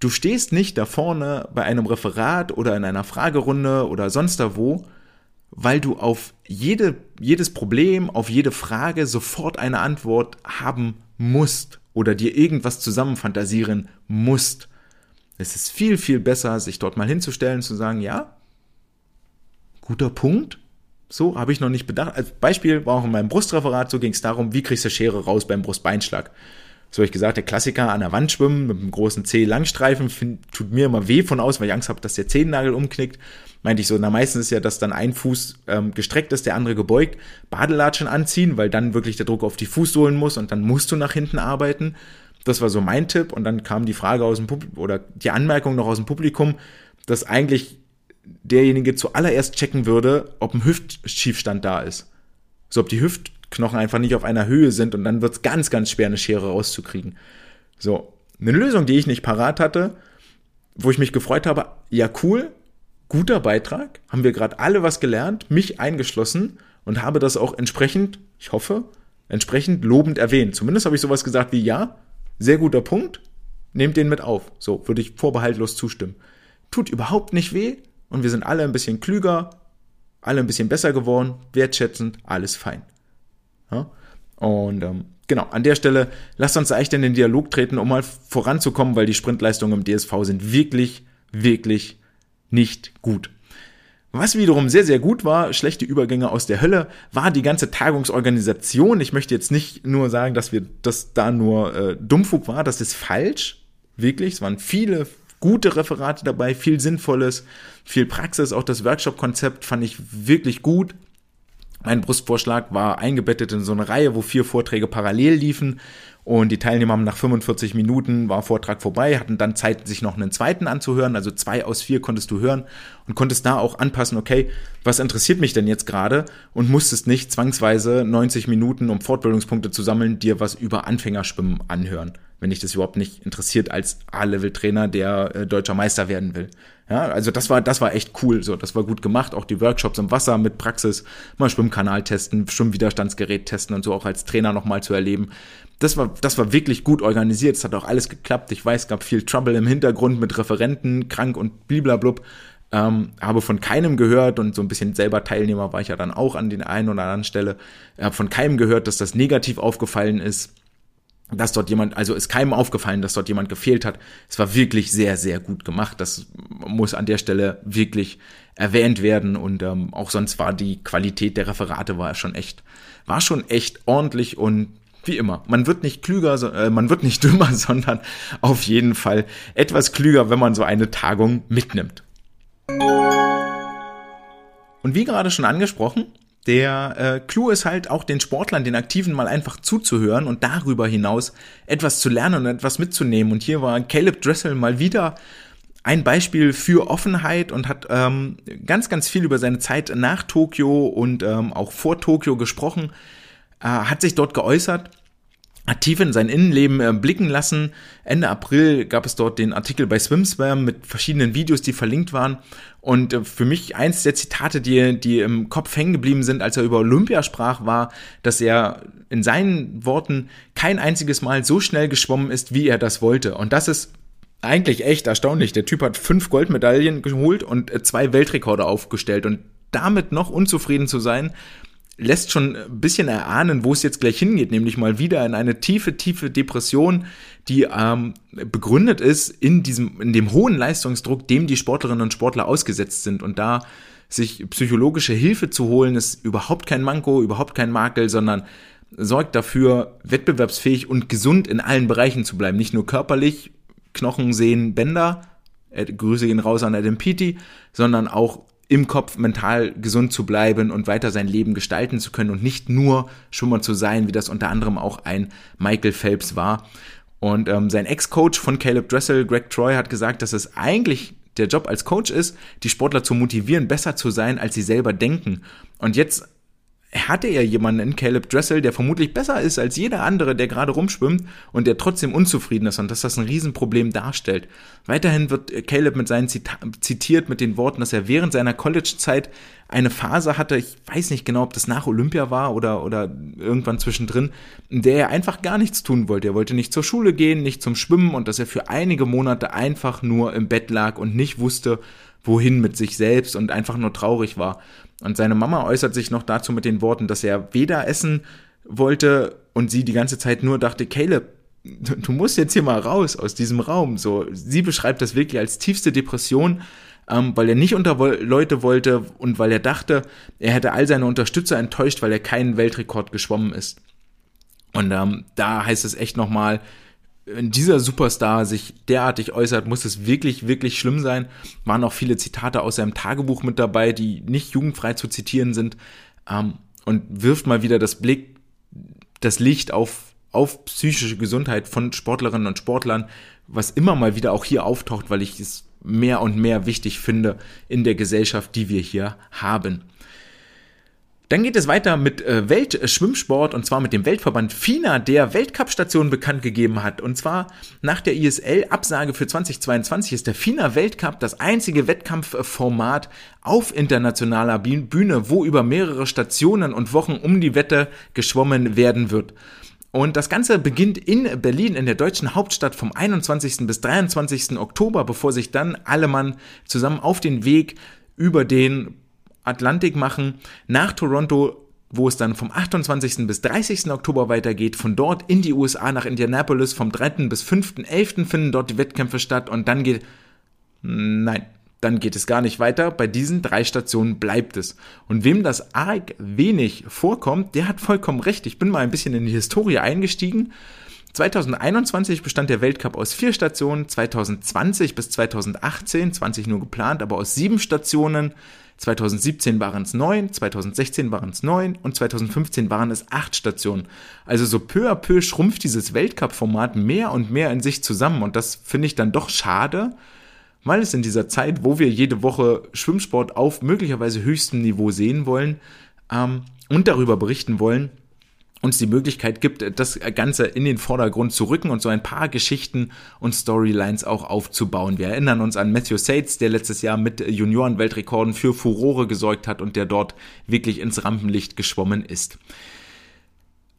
Du stehst nicht da vorne bei einem Referat oder in einer Fragerunde oder sonst da wo, weil du auf jede, jedes Problem, auf jede Frage sofort eine Antwort haben musst oder dir irgendwas zusammenfantasieren musst. Es ist viel, viel besser, sich dort mal hinzustellen zu sagen, ja, guter Punkt. So habe ich noch nicht bedacht. Als Beispiel war auch in meinem Brustreferat, so ging es darum, wie kriegst du Schere raus beim Brustbeinschlag so habe ich gesagt, der Klassiker an der Wand schwimmen mit einem großen C-Langstreifen tut mir immer weh von aus, weil ich Angst habe, dass der Zehennagel umknickt. Meinte ich so, na meistens ist ja, dass dann ein Fuß ähm, gestreckt ist, der andere gebeugt. Badelatschen anziehen, weil dann wirklich der Druck auf die Fußsohlen muss und dann musst du nach hinten arbeiten. Das war so mein Tipp und dann kam die Frage aus dem Publikum oder die Anmerkung noch aus dem Publikum, dass eigentlich derjenige zuallererst checken würde, ob ein Hüftschiefstand da ist. So, ob die Hüft Knochen einfach nicht auf einer Höhe sind und dann wird es ganz, ganz schwer, eine Schere rauszukriegen. So, eine Lösung, die ich nicht parat hatte, wo ich mich gefreut habe, ja cool, guter Beitrag, haben wir gerade alle was gelernt, mich eingeschlossen und habe das auch entsprechend, ich hoffe, entsprechend lobend erwähnt. Zumindest habe ich sowas gesagt wie ja, sehr guter Punkt, nehmt den mit auf. So, würde ich vorbehaltlos zustimmen. Tut überhaupt nicht weh und wir sind alle ein bisschen klüger, alle ein bisschen besser geworden, wertschätzend, alles fein. Ja? Und ähm, genau, an der Stelle, lasst uns echt in den Dialog treten, um mal voranzukommen, weil die Sprintleistungen im DSV sind wirklich, wirklich nicht gut. Was wiederum sehr, sehr gut war, schlechte Übergänge aus der Hölle, war die ganze Tagungsorganisation. Ich möchte jetzt nicht nur sagen, dass wir das da nur äh, Dummfug war, das ist falsch. Wirklich, es waren viele gute Referate dabei, viel Sinnvolles, viel Praxis. Auch das Workshop-Konzept fand ich wirklich gut. Mein Brustvorschlag war eingebettet in so eine Reihe, wo vier Vorträge parallel liefen und die Teilnehmer haben nach 45 Minuten war Vortrag vorbei, hatten dann Zeit, sich noch einen zweiten anzuhören. Also zwei aus vier konntest du hören und konntest da auch anpassen, okay, was interessiert mich denn jetzt gerade? Und musstest nicht zwangsweise 90 Minuten, um Fortbildungspunkte zu sammeln, dir was über Anfängerschwimmen anhören wenn dich das überhaupt nicht interessiert als A-Level-Trainer, der äh, deutscher Meister werden will. Ja, also das war, das war echt cool. So, das war gut gemacht. Auch die Workshops im Wasser mit Praxis, mal Schwimmkanal testen, Schwimmwiderstandsgerät testen und so auch als Trainer nochmal zu erleben. Das war, das war wirklich gut organisiert. Es hat auch alles geklappt. Ich weiß, es gab viel Trouble im Hintergrund mit Referenten, krank und bliblablub. Ähm, habe von keinem gehört und so ein bisschen selber Teilnehmer war ich ja dann auch an den einen oder anderen Stelle. Habe von keinem gehört, dass das negativ aufgefallen ist dass dort jemand, also ist keinem aufgefallen, dass dort jemand gefehlt hat. Es war wirklich sehr, sehr gut gemacht. Das muss an der Stelle wirklich erwähnt werden und ähm, auch sonst war die Qualität der Referate war schon echt, war schon echt ordentlich und wie immer, man wird nicht klüger, äh, man wird nicht dümmer, sondern auf jeden Fall etwas klüger, wenn man so eine Tagung mitnimmt. Und wie gerade schon angesprochen, der äh, Clou ist halt auch den Sportlern, den Aktiven mal einfach zuzuhören und darüber hinaus etwas zu lernen und etwas mitzunehmen. Und hier war Caleb Dressel mal wieder ein Beispiel für Offenheit und hat ähm, ganz, ganz viel über seine Zeit nach Tokio und ähm, auch vor Tokio gesprochen, äh, hat sich dort geäußert aktiv in sein Innenleben äh, blicken lassen. Ende April gab es dort den Artikel bei SwimSwam mit verschiedenen Videos, die verlinkt waren. Und äh, für mich eins der Zitate, die, die im Kopf hängen geblieben sind, als er über Olympia sprach, war, dass er in seinen Worten kein einziges Mal so schnell geschwommen ist, wie er das wollte. Und das ist eigentlich echt erstaunlich. Der Typ hat fünf Goldmedaillen geholt und äh, zwei Weltrekorde aufgestellt und damit noch unzufrieden zu sein, lässt schon ein bisschen erahnen, wo es jetzt gleich hingeht, nämlich mal wieder in eine tiefe, tiefe Depression, die ähm, begründet ist in diesem, in dem hohen Leistungsdruck, dem die Sportlerinnen und Sportler ausgesetzt sind. Und da sich psychologische Hilfe zu holen, ist überhaupt kein Manko, überhaupt kein Makel, sondern sorgt dafür, wettbewerbsfähig und gesund in allen Bereichen zu bleiben. Nicht nur körperlich, Knochen, Sehnen, Bänder, äh, Grüße gehen raus an Adam Peaty, sondern auch im Kopf mental gesund zu bleiben und weiter sein Leben gestalten zu können und nicht nur Schwimmer zu sein, wie das unter anderem auch ein Michael Phelps war. Und ähm, sein Ex-Coach von Caleb Dressel, Greg Troy, hat gesagt, dass es eigentlich der Job als Coach ist, die Sportler zu motivieren, besser zu sein, als sie selber denken. Und jetzt hatte er jemanden in Caleb Dressel, der vermutlich besser ist als jeder andere, der gerade rumschwimmt und der trotzdem unzufrieden ist und dass das ein Riesenproblem darstellt. Weiterhin wird Caleb mit seinen Zita zitiert mit den Worten, dass er während seiner College-Zeit eine Phase hatte, ich weiß nicht genau, ob das nach Olympia war oder, oder irgendwann zwischendrin, in der er einfach gar nichts tun wollte. Er wollte nicht zur Schule gehen, nicht zum Schwimmen und dass er für einige Monate einfach nur im Bett lag und nicht wusste, wohin mit sich selbst und einfach nur traurig war. Und seine Mama äußert sich noch dazu mit den Worten, dass er weder essen wollte und sie die ganze Zeit nur dachte, Caleb, du musst jetzt hier mal raus aus diesem Raum. So, sie beschreibt das wirklich als tiefste Depression, ähm, weil er nicht unter Leute wollte und weil er dachte, er hätte all seine Unterstützer enttäuscht, weil er keinen Weltrekord geschwommen ist. Und ähm, da heißt es echt nochmal, wenn dieser Superstar sich derartig äußert, muss es wirklich, wirklich schlimm sein. Waren auch viele Zitate aus seinem Tagebuch mit dabei, die nicht jugendfrei zu zitieren sind. Ähm, und wirft mal wieder das Blick, das Licht auf, auf psychische Gesundheit von Sportlerinnen und Sportlern, was immer mal wieder auch hier auftaucht, weil ich es mehr und mehr wichtig finde in der Gesellschaft, die wir hier haben. Dann geht es weiter mit äh, Weltschwimmsport und zwar mit dem Weltverband FINA, der Weltcup-Stationen bekannt gegeben hat. Und zwar nach der ISL-Absage für 2022 ist der FINA Weltcup das einzige Wettkampfformat auf internationaler Bühne, wo über mehrere Stationen und Wochen um die Wette geschwommen werden wird. Und das Ganze beginnt in Berlin, in der deutschen Hauptstadt, vom 21. bis 23. Oktober, bevor sich dann alle Mann zusammen auf den Weg über den Atlantik machen, nach Toronto, wo es dann vom 28. bis 30. Oktober weitergeht, von dort in die USA nach Indianapolis, vom 3. bis 5.11. finden dort die Wettkämpfe statt und dann geht, nein, dann geht es gar nicht weiter. Bei diesen drei Stationen bleibt es. Und wem das arg wenig vorkommt, der hat vollkommen recht. Ich bin mal ein bisschen in die Historie eingestiegen. 2021 bestand der Weltcup aus vier Stationen, 2020 bis 2018, 20 nur geplant, aber aus sieben Stationen. 2017 waren es neun, 2016 waren es neun und 2015 waren es acht Stationen. Also so peu à peu schrumpft dieses Weltcup-Format mehr und mehr in sich zusammen und das finde ich dann doch schade, weil es in dieser Zeit, wo wir jede Woche Schwimmsport auf möglicherweise höchstem Niveau sehen wollen ähm, und darüber berichten wollen, uns die Möglichkeit gibt, das Ganze in den Vordergrund zu rücken und so ein paar Geschichten und Storylines auch aufzubauen. Wir erinnern uns an Matthew Sates, der letztes Jahr mit Junioren-Weltrekorden für Furore gesorgt hat und der dort wirklich ins Rampenlicht geschwommen ist.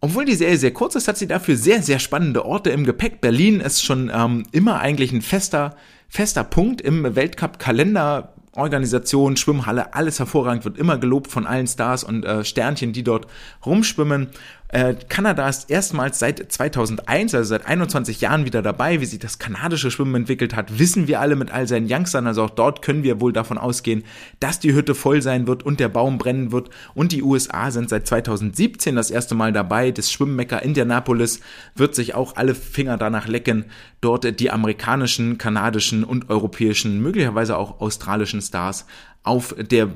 Obwohl die Serie sehr kurz ist, hat sie dafür sehr, sehr spannende Orte im Gepäck. Berlin ist schon ähm, immer eigentlich ein fester, fester Punkt im Weltcup-Kalender. Organisation, Schwimmhalle, alles hervorragend, wird immer gelobt von allen Stars und äh, Sternchen, die dort rumschwimmen. Äh, Kanada ist erstmals seit 2001, also seit 21 Jahren wieder dabei. Wie sich das kanadische Schwimmen entwickelt hat, wissen wir alle mit all seinen Youngstern. Also auch dort können wir wohl davon ausgehen, dass die Hütte voll sein wird und der Baum brennen wird. Und die USA sind seit 2017 das erste Mal dabei. Das Schwimmmecker Indianapolis wird sich auch alle Finger danach lecken, dort die amerikanischen, kanadischen und europäischen, möglicherweise auch australischen Stars auf, der,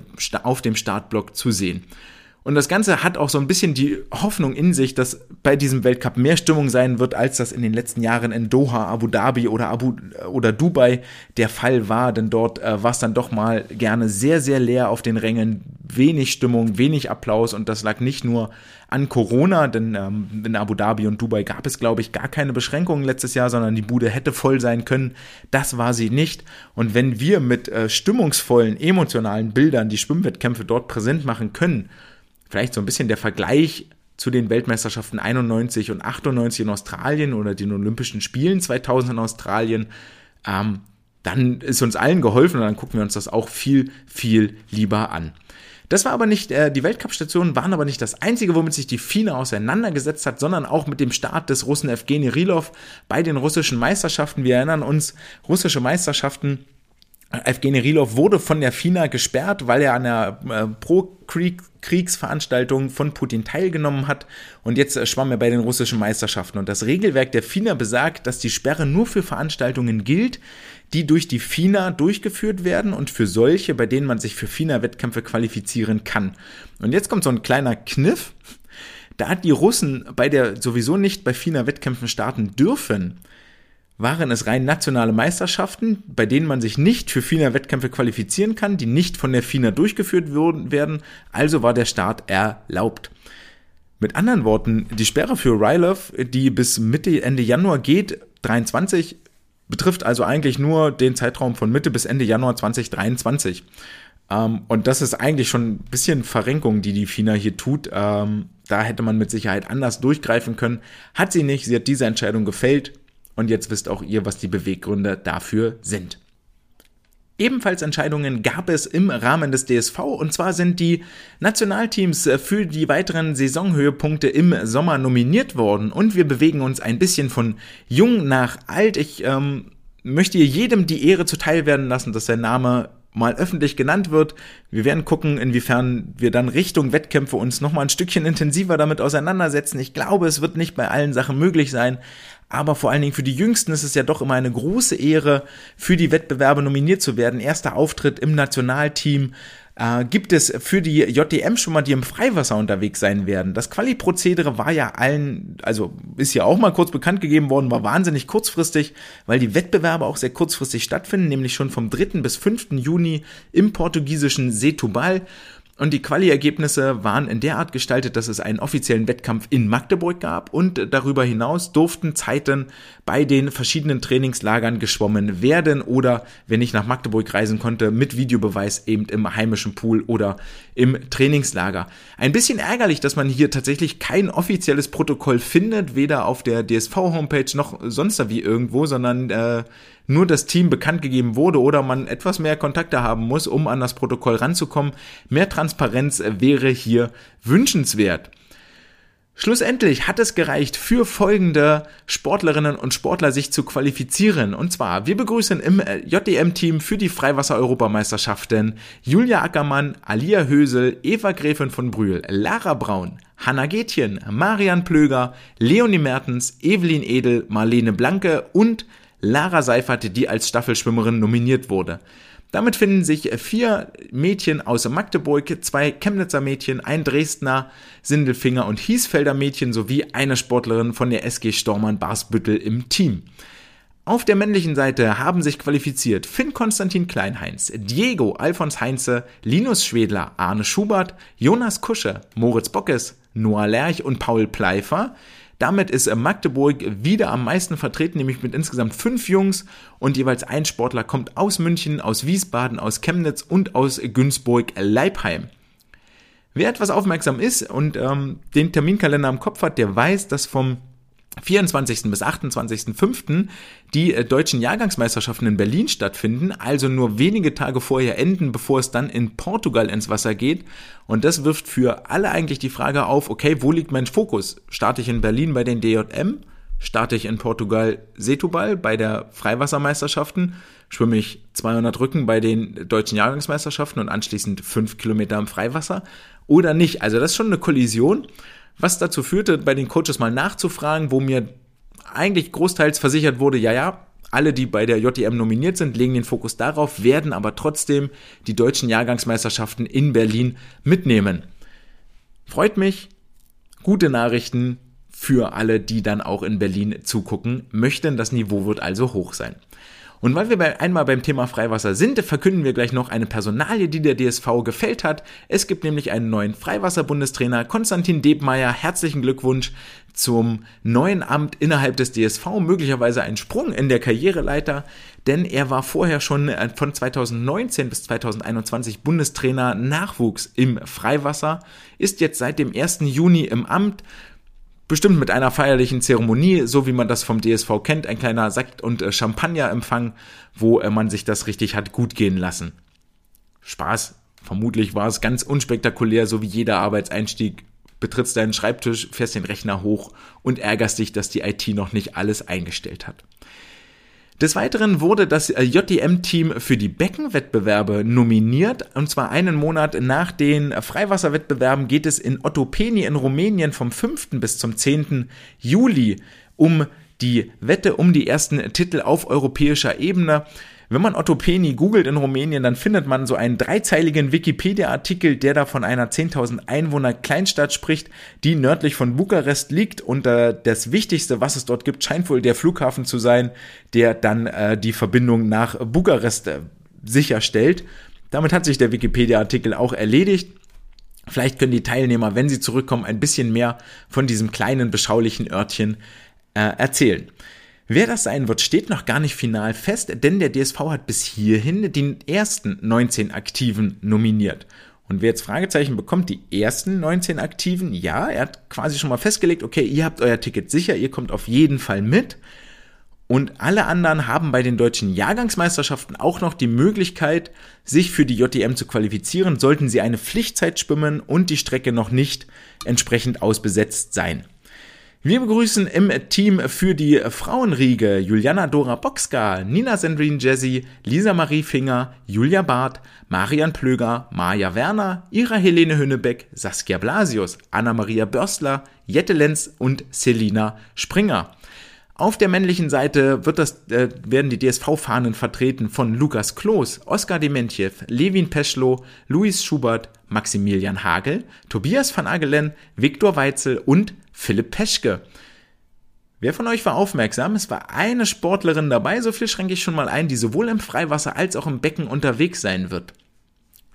auf dem Startblock zu sehen. Und das Ganze hat auch so ein bisschen die Hoffnung in sich, dass bei diesem Weltcup mehr Stimmung sein wird, als das in den letzten Jahren in Doha, Abu Dhabi oder Abu oder Dubai der Fall war. Denn dort äh, war es dann doch mal gerne sehr, sehr leer auf den Rängen, wenig Stimmung, wenig Applaus und das lag nicht nur an Corona, denn ähm, in Abu Dhabi und Dubai gab es, glaube ich, gar keine Beschränkungen letztes Jahr, sondern die Bude hätte voll sein können. Das war sie nicht. Und wenn wir mit äh, stimmungsvollen, emotionalen Bildern die Schwimmwettkämpfe dort präsent machen können, vielleicht so ein bisschen der Vergleich zu den Weltmeisterschaften 91 und 98 in Australien oder den Olympischen Spielen 2000 in Australien, ähm, dann ist uns allen geholfen und dann gucken wir uns das auch viel, viel lieber an. Das war aber nicht, äh, die Weltcup-Stationen waren aber nicht das einzige, womit sich die FINA auseinandergesetzt hat, sondern auch mit dem Start des Russen Evgeny Rilov bei den russischen Meisterschaften. Wir erinnern uns, russische Meisterschaften Evgeny Rilov wurde von der FINA gesperrt, weil er an der äh, Pro-Kriegsveranstaltung von Putin teilgenommen hat und jetzt äh, schwamm er bei den russischen Meisterschaften. Und das Regelwerk der FINA besagt, dass die Sperre nur für Veranstaltungen gilt, die durch die FINA durchgeführt werden und für solche, bei denen man sich für FINA-Wettkämpfe qualifizieren kann. Und jetzt kommt so ein kleiner Kniff. Da die Russen bei der sowieso nicht bei FINA-Wettkämpfen starten dürfen, waren es rein nationale Meisterschaften, bei denen man sich nicht für FINA-Wettkämpfe qualifizieren kann, die nicht von der FINA durchgeführt werden, also war der Start erlaubt. Mit anderen Worten, die Sperre für Rylov, die bis Mitte, Ende Januar geht, 23, betrifft also eigentlich nur den Zeitraum von Mitte bis Ende Januar 2023. Ähm, und das ist eigentlich schon ein bisschen Verrenkung, die die FINA hier tut. Ähm, da hätte man mit Sicherheit anders durchgreifen können. Hat sie nicht, sie hat diese Entscheidung gefällt und jetzt wisst auch ihr, was die Beweggründe dafür sind. Ebenfalls Entscheidungen gab es im Rahmen des DSV und zwar sind die Nationalteams für die weiteren Saisonhöhepunkte im Sommer nominiert worden und wir bewegen uns ein bisschen von jung nach alt. Ich ähm, möchte jedem die Ehre zuteil werden lassen, dass sein Name mal öffentlich genannt wird. Wir werden gucken, inwiefern wir dann Richtung Wettkämpfe uns nochmal ein Stückchen intensiver damit auseinandersetzen. Ich glaube, es wird nicht bei allen Sachen möglich sein, aber vor allen Dingen für die Jüngsten ist es ja doch immer eine große Ehre, für die Wettbewerbe nominiert zu werden. Erster Auftritt im Nationalteam. Äh, gibt es für die JDM schon mal, die im Freiwasser unterwegs sein werden. Das Quali-Prozedere war ja allen, also ist ja auch mal kurz bekannt gegeben worden, war wahnsinnig kurzfristig, weil die Wettbewerbe auch sehr kurzfristig stattfinden, nämlich schon vom 3. bis 5. Juni im portugiesischen Setúbal. Und die Quali-Ergebnisse waren in der Art gestaltet, dass es einen offiziellen Wettkampf in Magdeburg gab. Und darüber hinaus durften Zeiten bei den verschiedenen Trainingslagern geschwommen werden oder, wenn ich nach Magdeburg reisen konnte, mit Videobeweis eben im heimischen Pool oder im Trainingslager. Ein bisschen ärgerlich, dass man hier tatsächlich kein offizielles Protokoll findet, weder auf der DSV-Homepage noch sonst wie irgendwo, sondern äh, nur das Team bekannt gegeben wurde oder man etwas mehr Kontakte haben muss, um an das Protokoll ranzukommen. Mehr Transparenz wäre hier wünschenswert. Schlussendlich hat es gereicht, für folgende Sportlerinnen und Sportler sich zu qualifizieren. Und zwar, wir begrüßen im JDM-Team für die Freiwasser-Europameisterschaften Julia Ackermann, Alia Hösel, Eva Gräfin von Brühl, Lara Braun, Hanna Gätchen, Marian Plöger, Leonie Mertens, Evelyn Edel, Marlene Blanke und Lara Seifert, die als Staffelschwimmerin nominiert wurde. Damit finden sich vier Mädchen aus Magdeburg, zwei Chemnitzer Mädchen, ein Dresdner, Sindelfinger und Hiesfelder Mädchen sowie eine Sportlerin von der SG Stormann Barsbüttel im Team. Auf der männlichen Seite haben sich qualifiziert Finn Konstantin Kleinheinz, Diego Alfons Heinze, Linus Schwedler, Arne Schubert, Jonas Kusche, Moritz Bockes, Noah Lerch und Paul Pleifer. Damit ist Magdeburg wieder am meisten vertreten, nämlich mit insgesamt fünf Jungs und jeweils ein Sportler kommt aus München, aus Wiesbaden, aus Chemnitz und aus Günzburg-Leipheim. Wer etwas aufmerksam ist und ähm, den Terminkalender im Kopf hat, der weiß, dass vom 24. bis 28.05. die äh, deutschen Jahrgangsmeisterschaften in Berlin stattfinden, also nur wenige Tage vorher enden, bevor es dann in Portugal ins Wasser geht. Und das wirft für alle eigentlich die Frage auf, okay, wo liegt mein Fokus? Starte ich in Berlin bei den DJM? Starte ich in Portugal Setubal bei der Freiwassermeisterschaften? Schwimme ich 200 Rücken bei den deutschen Jahrgangsmeisterschaften und anschließend 5 Kilometer im Freiwasser? Oder nicht? Also das ist schon eine Kollision was dazu führte, bei den Coaches mal nachzufragen, wo mir eigentlich großteils versichert wurde, ja, ja, alle, die bei der JDM nominiert sind, legen den Fokus darauf, werden aber trotzdem die deutschen Jahrgangsmeisterschaften in Berlin mitnehmen. Freut mich. Gute Nachrichten für alle, die dann auch in Berlin zugucken möchten. Das Niveau wird also hoch sein. Und weil wir bei, einmal beim Thema Freiwasser sind, verkünden wir gleich noch eine Personalie, die der DSV gefällt hat. Es gibt nämlich einen neuen Freiwasser-Bundestrainer, Konstantin Debmeier. Herzlichen Glückwunsch zum neuen Amt innerhalb des DSV. Möglicherweise ein Sprung in der Karriereleiter, denn er war vorher schon äh, von 2019 bis 2021 Bundestrainer Nachwuchs im Freiwasser, ist jetzt seit dem 1. Juni im Amt Bestimmt mit einer feierlichen Zeremonie, so wie man das vom DSV kennt, ein kleiner Sekt- und äh, Champagnerempfang, wo äh, man sich das richtig hat gut gehen lassen. Spaß Vermutlich war es ganz unspektakulär, so wie jeder Arbeitseinstieg. Betrittst deinen Schreibtisch, fährst den Rechner hoch und ärgerst dich, dass die IT noch nicht alles eingestellt hat. Des Weiteren wurde das äh, JDM-Team für die Beckenwettbewerbe nominiert. Und zwar einen Monat nach den Freiwasserwettbewerben geht es in Ottopeni in Rumänien vom 5. bis zum 10. Juli um die Wette um die ersten Titel auf europäischer Ebene. Wenn man Otto Peni googelt in Rumänien, dann findet man so einen dreizeiligen Wikipedia-Artikel, der da von einer 10.000 Einwohner Kleinstadt spricht, die nördlich von Bukarest liegt. Und äh, das Wichtigste, was es dort gibt, scheint wohl der Flughafen zu sein, der dann äh, die Verbindung nach Bukarest äh, sicherstellt. Damit hat sich der Wikipedia-Artikel auch erledigt. Vielleicht können die Teilnehmer, wenn sie zurückkommen, ein bisschen mehr von diesem kleinen, beschaulichen Örtchen äh, erzählen. Wer das sein wird, steht noch gar nicht final fest, denn der DSV hat bis hierhin den ersten 19 Aktiven nominiert. Und wer jetzt Fragezeichen bekommt, die ersten 19 Aktiven, ja, er hat quasi schon mal festgelegt, okay, ihr habt euer Ticket sicher, ihr kommt auf jeden Fall mit. Und alle anderen haben bei den deutschen Jahrgangsmeisterschaften auch noch die Möglichkeit, sich für die JTM zu qualifizieren, sollten sie eine Pflichtzeit schwimmen und die Strecke noch nicht entsprechend ausbesetzt sein. Wir begrüßen im Team für die Frauenriege Juliana Dora Boxka, Nina Sandrine Jesse, Lisa Marie Finger, Julia Barth, Marian Plöger, Maja Werner, Ira Helene Hünnebeck, Saskia Blasius, Anna-Maria Börstler, Jette Lenz und Selina Springer. Auf der männlichen Seite wird das, äh, werden die DSV-Fahnen vertreten von Lukas Kloß, Oskar Dementjew, Levin Peschlow, Luis Schubert, Maximilian Hagel, Tobias van Agelen, Viktor Weitzel und Philipp Peschke. Wer von euch war aufmerksam? Es war eine Sportlerin dabei, so viel schränke ich schon mal ein, die sowohl im Freiwasser als auch im Becken unterwegs sein wird.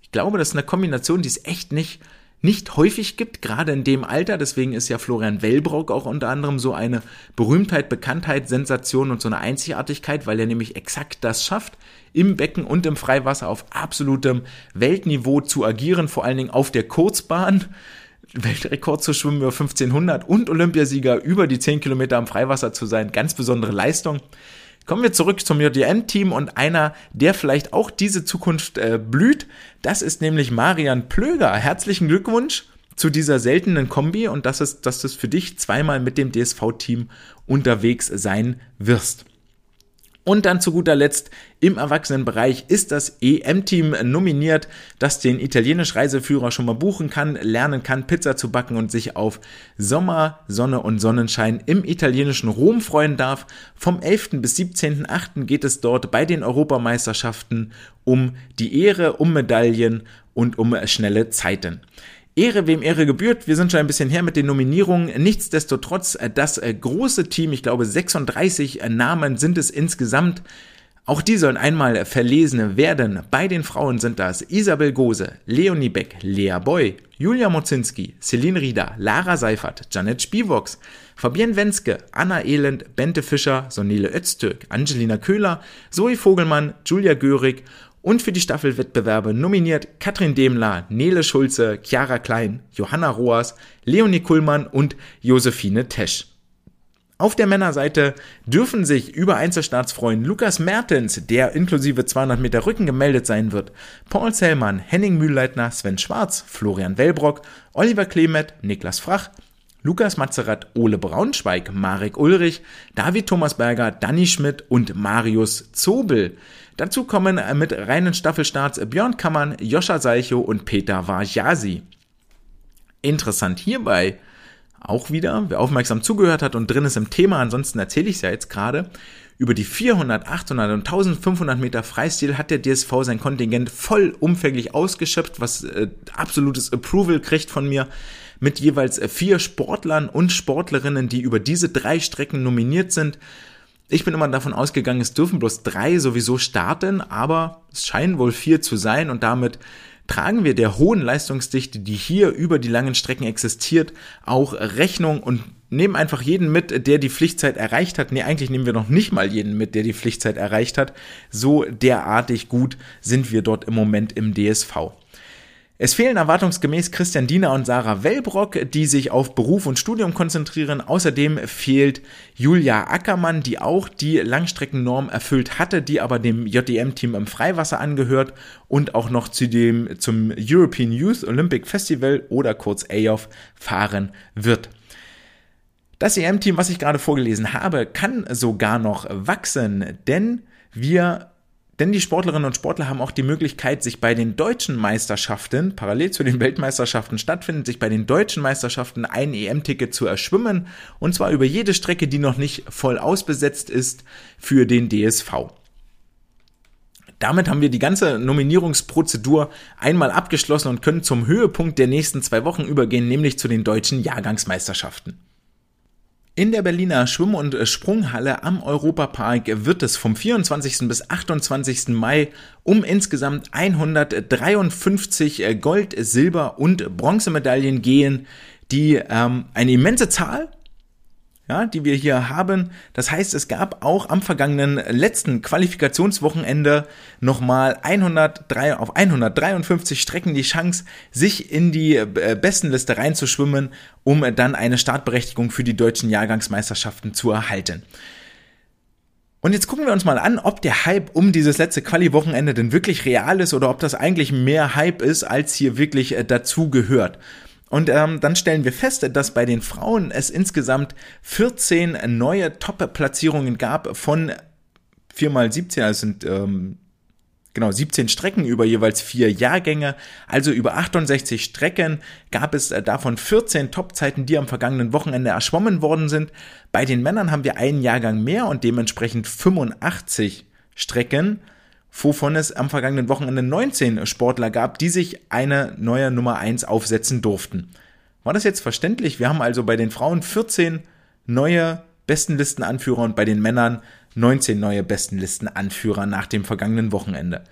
Ich glaube, das ist eine Kombination, die es echt nicht, nicht häufig gibt, gerade in dem Alter. Deswegen ist ja Florian Wellbrock auch unter anderem so eine Berühmtheit, Bekanntheit, Sensation und so eine Einzigartigkeit, weil er nämlich exakt das schafft, im Becken und im Freiwasser auf absolutem Weltniveau zu agieren, vor allen Dingen auf der Kurzbahn. Weltrekord zu schwimmen über 1500 und Olympiasieger über die 10 Kilometer am Freiwasser zu sein. Ganz besondere Leistung. Kommen wir zurück zum JDM-Team und einer, der vielleicht auch diese Zukunft äh, blüht. Das ist nämlich Marian Plöger. Herzlichen Glückwunsch zu dieser seltenen Kombi und das ist, dass du für dich zweimal mit dem DSV-Team unterwegs sein wirst. Und dann zu guter Letzt im Erwachsenenbereich ist das EM-Team nominiert, das den italienisch Reiseführer schon mal buchen kann, lernen kann, Pizza zu backen und sich auf Sommer, Sonne und Sonnenschein im italienischen Rom freuen darf. Vom 11. bis 17.8. geht es dort bei den Europameisterschaften um die Ehre, um Medaillen und um schnelle Zeiten. Ehre, wem Ehre gebührt. Wir sind schon ein bisschen her mit den Nominierungen. Nichtsdestotrotz, äh, das äh, große Team, ich glaube 36 äh, Namen sind es insgesamt. Auch die sollen einmal verlesen werden. Bei den Frauen sind das Isabel Gose, Leonie Beck, Lea Boy, Julia Mozinski, Celine Rieder, Lara Seifert, Janet Spivox, Fabienne Wenske, Anna Elend, Bente Fischer, Sonele Öztürk, Angelina Köhler, Zoe Vogelmann, Julia Görig und für die Staffelwettbewerbe nominiert Katrin Demler, Nele Schulze, Chiara Klein, Johanna Roas, Leonie Kuhlmann und Josephine Tesch. Auf der Männerseite dürfen sich über Einzelstarts freuen Lukas Mertens, der inklusive 200 Meter Rücken gemeldet sein wird, Paul Zellmann, Henning Mühlleitner, Sven Schwarz, Florian Wellbrock, Oliver Klemet, Niklas Frach, Lukas Mazerat, Ole Braunschweig, Marek Ulrich, David Thomas Berger, Danny Schmidt und Marius Zobel. Dazu kommen mit reinen Staffelstarts Björn Kammern, Joscha Seicho und Peter Varjasi. Interessant hierbei, auch wieder, wer aufmerksam zugehört hat und drin ist im Thema, ansonsten erzähle ich es ja jetzt gerade, über die 400, 800 und 1500 Meter Freistil hat der DSV sein Kontingent vollumfänglich ausgeschöpft, was äh, absolutes Approval kriegt von mir, mit jeweils äh, vier Sportlern und Sportlerinnen, die über diese drei Strecken nominiert sind. Ich bin immer davon ausgegangen, es dürfen bloß drei sowieso starten, aber es scheinen wohl vier zu sein und damit tragen wir der hohen Leistungsdichte, die hier über die langen Strecken existiert, auch Rechnung und nehmen einfach jeden mit, der die Pflichtzeit erreicht hat. Nee, eigentlich nehmen wir noch nicht mal jeden mit, der die Pflichtzeit erreicht hat. So derartig gut sind wir dort im Moment im DSV. Es fehlen erwartungsgemäß Christian Diener und Sarah Wellbrock, die sich auf Beruf und Studium konzentrieren. Außerdem fehlt Julia Ackermann, die auch die Langstreckennorm erfüllt hatte, die aber dem JDM-Team im Freiwasser angehört und auch noch zu dem, zum European Youth Olympic Festival oder kurz AOF fahren wird. Das EM-Team, was ich gerade vorgelesen habe, kann sogar noch wachsen, denn wir denn die Sportlerinnen und Sportler haben auch die Möglichkeit, sich bei den deutschen Meisterschaften, parallel zu den Weltmeisterschaften stattfinden, sich bei den deutschen Meisterschaften ein EM-Ticket zu erschwimmen. Und zwar über jede Strecke, die noch nicht voll ausbesetzt ist, für den DSV. Damit haben wir die ganze Nominierungsprozedur einmal abgeschlossen und können zum Höhepunkt der nächsten zwei Wochen übergehen, nämlich zu den deutschen Jahrgangsmeisterschaften. In der Berliner Schwimm- und Sprunghalle am Europapark wird es vom 24. bis 28. Mai um insgesamt 153 Gold-, Silber- und Bronzemedaillen gehen, die ähm, eine immense Zahl ja, die wir hier haben. Das heißt, es gab auch am vergangenen letzten Qualifikationswochenende nochmal 103, auf 153 Strecken die Chance, sich in die äh, Bestenliste reinzuschwimmen, um dann eine Startberechtigung für die deutschen Jahrgangsmeisterschaften zu erhalten. Und jetzt gucken wir uns mal an, ob der Hype um dieses letzte Quali-Wochenende denn wirklich real ist oder ob das eigentlich mehr Hype ist, als hier wirklich äh, dazu gehört. Und ähm, dann stellen wir fest, dass bei den Frauen es insgesamt 14 neue Top-Platzierungen gab von 4 mal 17, also sind ähm, genau 17 Strecken über jeweils vier Jahrgänge, also über 68 Strecken gab es äh, davon 14 Topzeiten, die am vergangenen Wochenende erschwommen worden sind. Bei den Männern haben wir einen Jahrgang mehr und dementsprechend 85 Strecken wovon es am vergangenen Wochenende 19 Sportler gab, die sich eine neue Nummer 1 aufsetzen durften. War das jetzt verständlich? Wir haben also bei den Frauen 14 neue Bestenlistenanführer und bei den Männern 19 neue Bestenlistenanführer nach dem vergangenen Wochenende.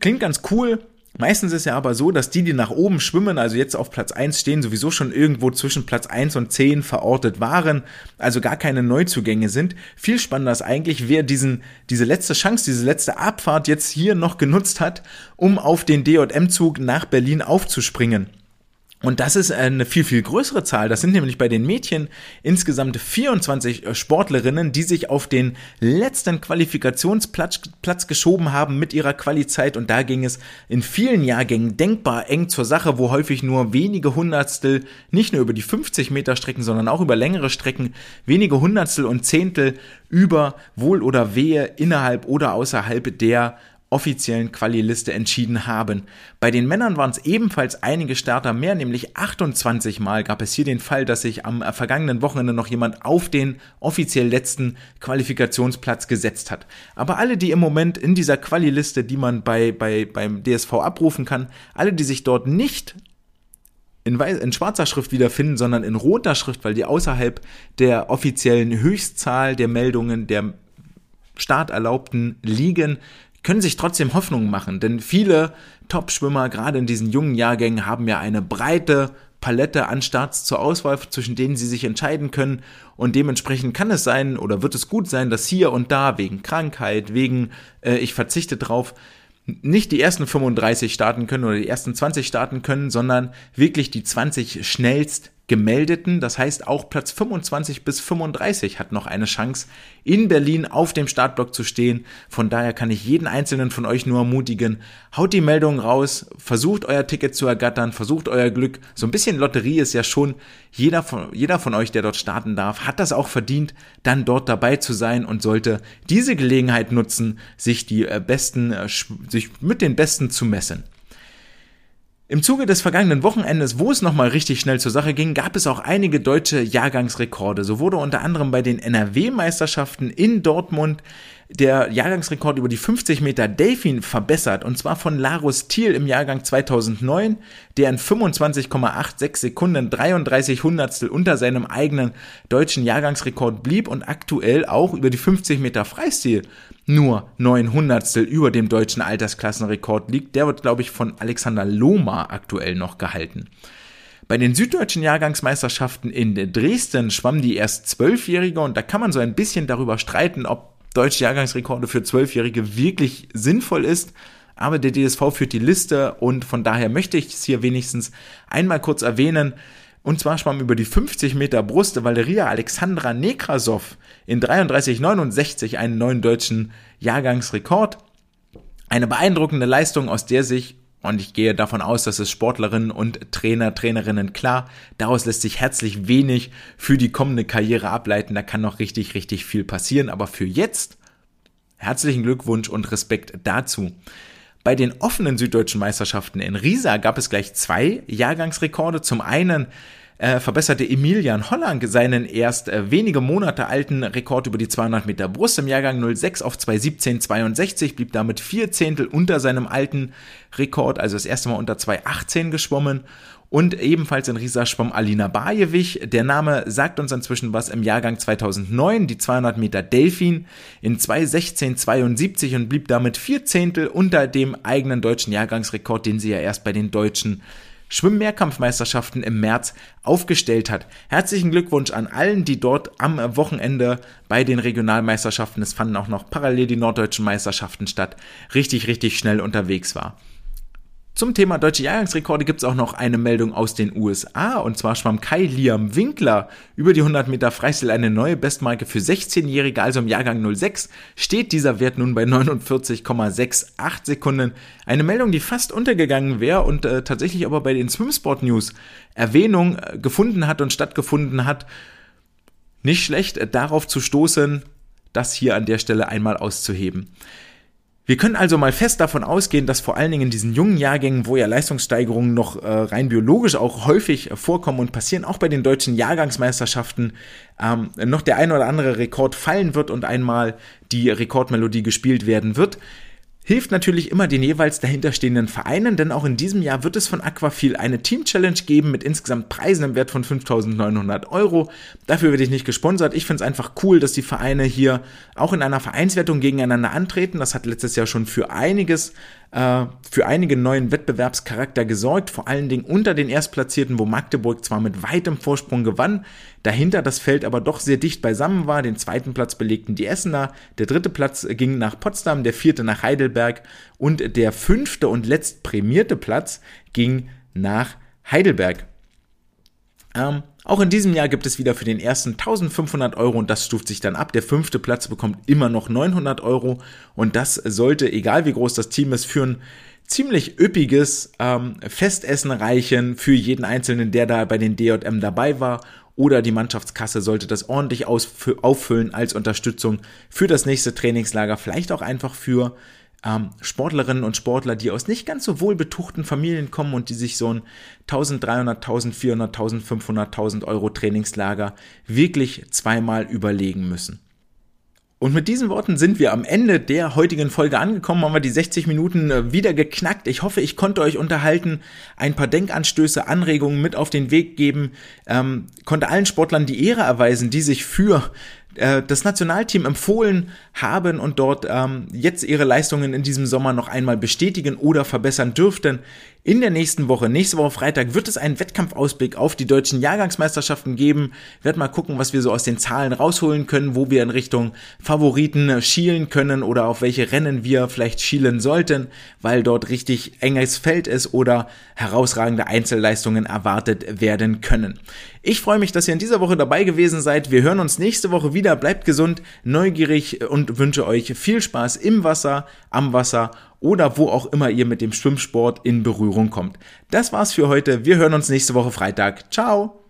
Klingt ganz cool, Meistens ist ja aber so, dass die, die nach oben schwimmen, also jetzt auf Platz 1 stehen, sowieso schon irgendwo zwischen Platz 1 und 10 verortet waren, also gar keine Neuzugänge sind. Viel spannender ist eigentlich, wer diesen, diese letzte Chance, diese letzte Abfahrt jetzt hier noch genutzt hat, um auf den DJM-Zug nach Berlin aufzuspringen. Und das ist eine viel, viel größere Zahl. Das sind nämlich bei den Mädchen insgesamt 24 äh, Sportlerinnen, die sich auf den letzten Qualifikationsplatz Platz geschoben haben mit ihrer Qualizeit. Und da ging es in vielen Jahrgängen denkbar eng zur Sache, wo häufig nur wenige Hundertstel, nicht nur über die 50 Meter Strecken, sondern auch über längere Strecken, wenige Hundertstel und Zehntel über Wohl oder Wehe innerhalb oder außerhalb der offiziellen Quali-Liste entschieden haben. Bei den Männern waren es ebenfalls einige Starter mehr, nämlich 28 Mal gab es hier den Fall, dass sich am vergangenen Wochenende noch jemand auf den offiziell letzten Qualifikationsplatz gesetzt hat. Aber alle, die im Moment in dieser Quali-Liste, die man bei, bei, beim DSV abrufen kann, alle, die sich dort nicht in, weiß, in schwarzer Schrift wiederfinden, sondern in roter Schrift, weil die außerhalb der offiziellen Höchstzahl der Meldungen der Starterlaubten liegen, können sich trotzdem Hoffnung machen, denn viele Top-Schwimmer, gerade in diesen jungen Jahrgängen, haben ja eine breite Palette an Starts zur Auswahl, zwischen denen sie sich entscheiden können. Und dementsprechend kann es sein oder wird es gut sein, dass hier und da wegen Krankheit, wegen äh, ich verzichte drauf, nicht die ersten 35 starten können oder die ersten 20 starten können, sondern wirklich die 20 schnellst gemeldeten. Das heißt, auch Platz 25 bis 35 hat noch eine Chance, in Berlin auf dem Startblock zu stehen. Von daher kann ich jeden einzelnen von euch nur ermutigen, haut die Meldung raus, versucht euer Ticket zu ergattern, versucht euer Glück. So ein bisschen Lotterie ist ja schon, jeder von, jeder von euch, der dort starten darf, hat das auch verdient, dann dort dabei zu sein und sollte diese Gelegenheit nutzen, sich die äh, besten, äh, sich mit den Besten zu messen. Im Zuge des vergangenen Wochenendes, wo es nochmal richtig schnell zur Sache ging, gab es auch einige deutsche Jahrgangsrekorde. So wurde unter anderem bei den NRW-Meisterschaften in Dortmund der Jahrgangsrekord über die 50 Meter Delfin verbessert und zwar von Larus Thiel im Jahrgang 2009, der in 25,86 Sekunden 33 Hundertstel unter seinem eigenen deutschen Jahrgangsrekord blieb und aktuell auch über die 50 Meter Freistil nur 9 Hundertstel über dem deutschen Altersklassenrekord liegt. Der wird, glaube ich, von Alexander Lohmer aktuell noch gehalten. Bei den süddeutschen Jahrgangsmeisterschaften in Dresden schwamm die erst Zwölfjährige und da kann man so ein bisschen darüber streiten, ob deutsche Jahrgangsrekorde für Zwölfjährige wirklich sinnvoll ist. aber der DSV führt die Liste und von daher möchte ich es hier wenigstens einmal kurz erwähnen. Und zwar schwamm über die 50 Meter Brust Valeria Alexandra Nekrasov in 33,69 einen neuen deutschen Jahrgangsrekord. Eine beeindruckende Leistung, aus der sich und ich gehe davon aus, dass es Sportlerinnen und Trainer, Trainerinnen klar, daraus lässt sich herzlich wenig für die kommende Karriere ableiten. Da kann noch richtig, richtig viel passieren. Aber für jetzt herzlichen Glückwunsch und Respekt dazu. Bei den offenen süddeutschen Meisterschaften in Riesa gab es gleich zwei Jahrgangsrekorde. Zum einen äh, verbesserte Emilian Holland seinen erst äh, wenige Monate alten Rekord über die 200 Meter Brust im Jahrgang 06 auf 217,62, blieb damit vier Zehntel unter seinem alten Rekord, also das erste Mal unter 218 geschwommen. Und ebenfalls in Riesa schwamm Alina Bajewich. Der Name sagt uns inzwischen was im Jahrgang 2009, die 200 Meter Delfin in 216,72 und blieb damit vier Zehntel unter dem eigenen deutschen Jahrgangsrekord, den sie ja erst bei den deutschen Schwimmmehrkampfmeisterschaften im März aufgestellt hat. Herzlichen Glückwunsch an allen, die dort am Wochenende bei den Regionalmeisterschaften, es fanden auch noch parallel die norddeutschen Meisterschaften statt, richtig, richtig schnell unterwegs war. Zum Thema deutsche Jahrgangsrekorde gibt es auch noch eine Meldung aus den USA und zwar schwamm Kai Liam Winkler über die 100 Meter Freistil eine neue Bestmarke für 16-Jährige, also im Jahrgang 06 steht dieser Wert nun bei 49,68 Sekunden. Eine Meldung, die fast untergegangen wäre und äh, tatsächlich aber bei den Swimsport News Erwähnung äh, gefunden hat und stattgefunden hat. Nicht schlecht, äh, darauf zu stoßen, das hier an der Stelle einmal auszuheben. Wir können also mal fest davon ausgehen, dass vor allen Dingen in diesen jungen Jahrgängen, wo ja Leistungssteigerungen noch äh, rein biologisch auch häufig äh, vorkommen und passieren, auch bei den deutschen Jahrgangsmeisterschaften, ähm, noch der ein oder andere Rekord fallen wird und einmal die Rekordmelodie gespielt werden wird hilft natürlich immer den jeweils dahinterstehenden Vereinen, denn auch in diesem Jahr wird es von Aquafil eine Team Challenge geben mit insgesamt Preisen im Wert von 5.900 Euro. Dafür werde ich nicht gesponsert. Ich finde es einfach cool, dass die Vereine hier auch in einer Vereinswertung gegeneinander antreten. Das hat letztes Jahr schon für einiges äh, für einigen neuen Wettbewerbscharakter gesorgt, vor allen Dingen unter den Erstplatzierten, wo Magdeburg zwar mit weitem Vorsprung gewann, dahinter das Feld aber doch sehr dicht beisammen war. Den zweiten Platz belegten die Essener, der dritte Platz ging nach Potsdam, der vierte nach Heidelberg und der fünfte und letzt prämierte Platz ging nach Heidelberg. Ähm, auch in diesem Jahr gibt es wieder für den ersten 1500 Euro und das stuft sich dann ab. Der fünfte Platz bekommt immer noch 900 Euro und das sollte, egal wie groß das Team ist, für ein ziemlich üppiges ähm, Festessen reichen für jeden Einzelnen, der da bei den DJM dabei war. Oder die Mannschaftskasse sollte das ordentlich auffüllen als Unterstützung für das nächste Trainingslager, vielleicht auch einfach für ähm, Sportlerinnen und Sportler, die aus nicht ganz so wohlbetuchten Familien kommen und die sich so ein 1300, 1400, 1500, 1000 Euro Trainingslager wirklich zweimal überlegen müssen. Und mit diesen Worten sind wir am Ende der heutigen Folge angekommen, haben wir die 60 Minuten äh, wieder geknackt. Ich hoffe, ich konnte euch unterhalten, ein paar Denkanstöße, Anregungen mit auf den Weg geben, ähm, konnte allen Sportlern die Ehre erweisen, die sich für äh, das Nationalteam empfohlen haben und dort ähm, jetzt ihre Leistungen in diesem Sommer noch einmal bestätigen oder verbessern dürften. In der nächsten Woche, nächste Woche Freitag, wird es einen Wettkampfausblick auf die deutschen Jahrgangsmeisterschaften geben. Werd mal gucken, was wir so aus den Zahlen rausholen können, wo wir in Richtung Favoriten schielen können oder auf welche Rennen wir vielleicht schielen sollten, weil dort richtig enges Feld ist oder herausragende Einzelleistungen erwartet werden können. Ich freue mich, dass ihr in dieser Woche dabei gewesen seid. Wir hören uns nächste Woche wieder. Bleibt gesund, neugierig und wünsche euch viel Spaß im Wasser, am Wasser oder wo auch immer ihr mit dem Schwimmsport in Berührung kommt. Das war's für heute. Wir hören uns nächste Woche Freitag. Ciao!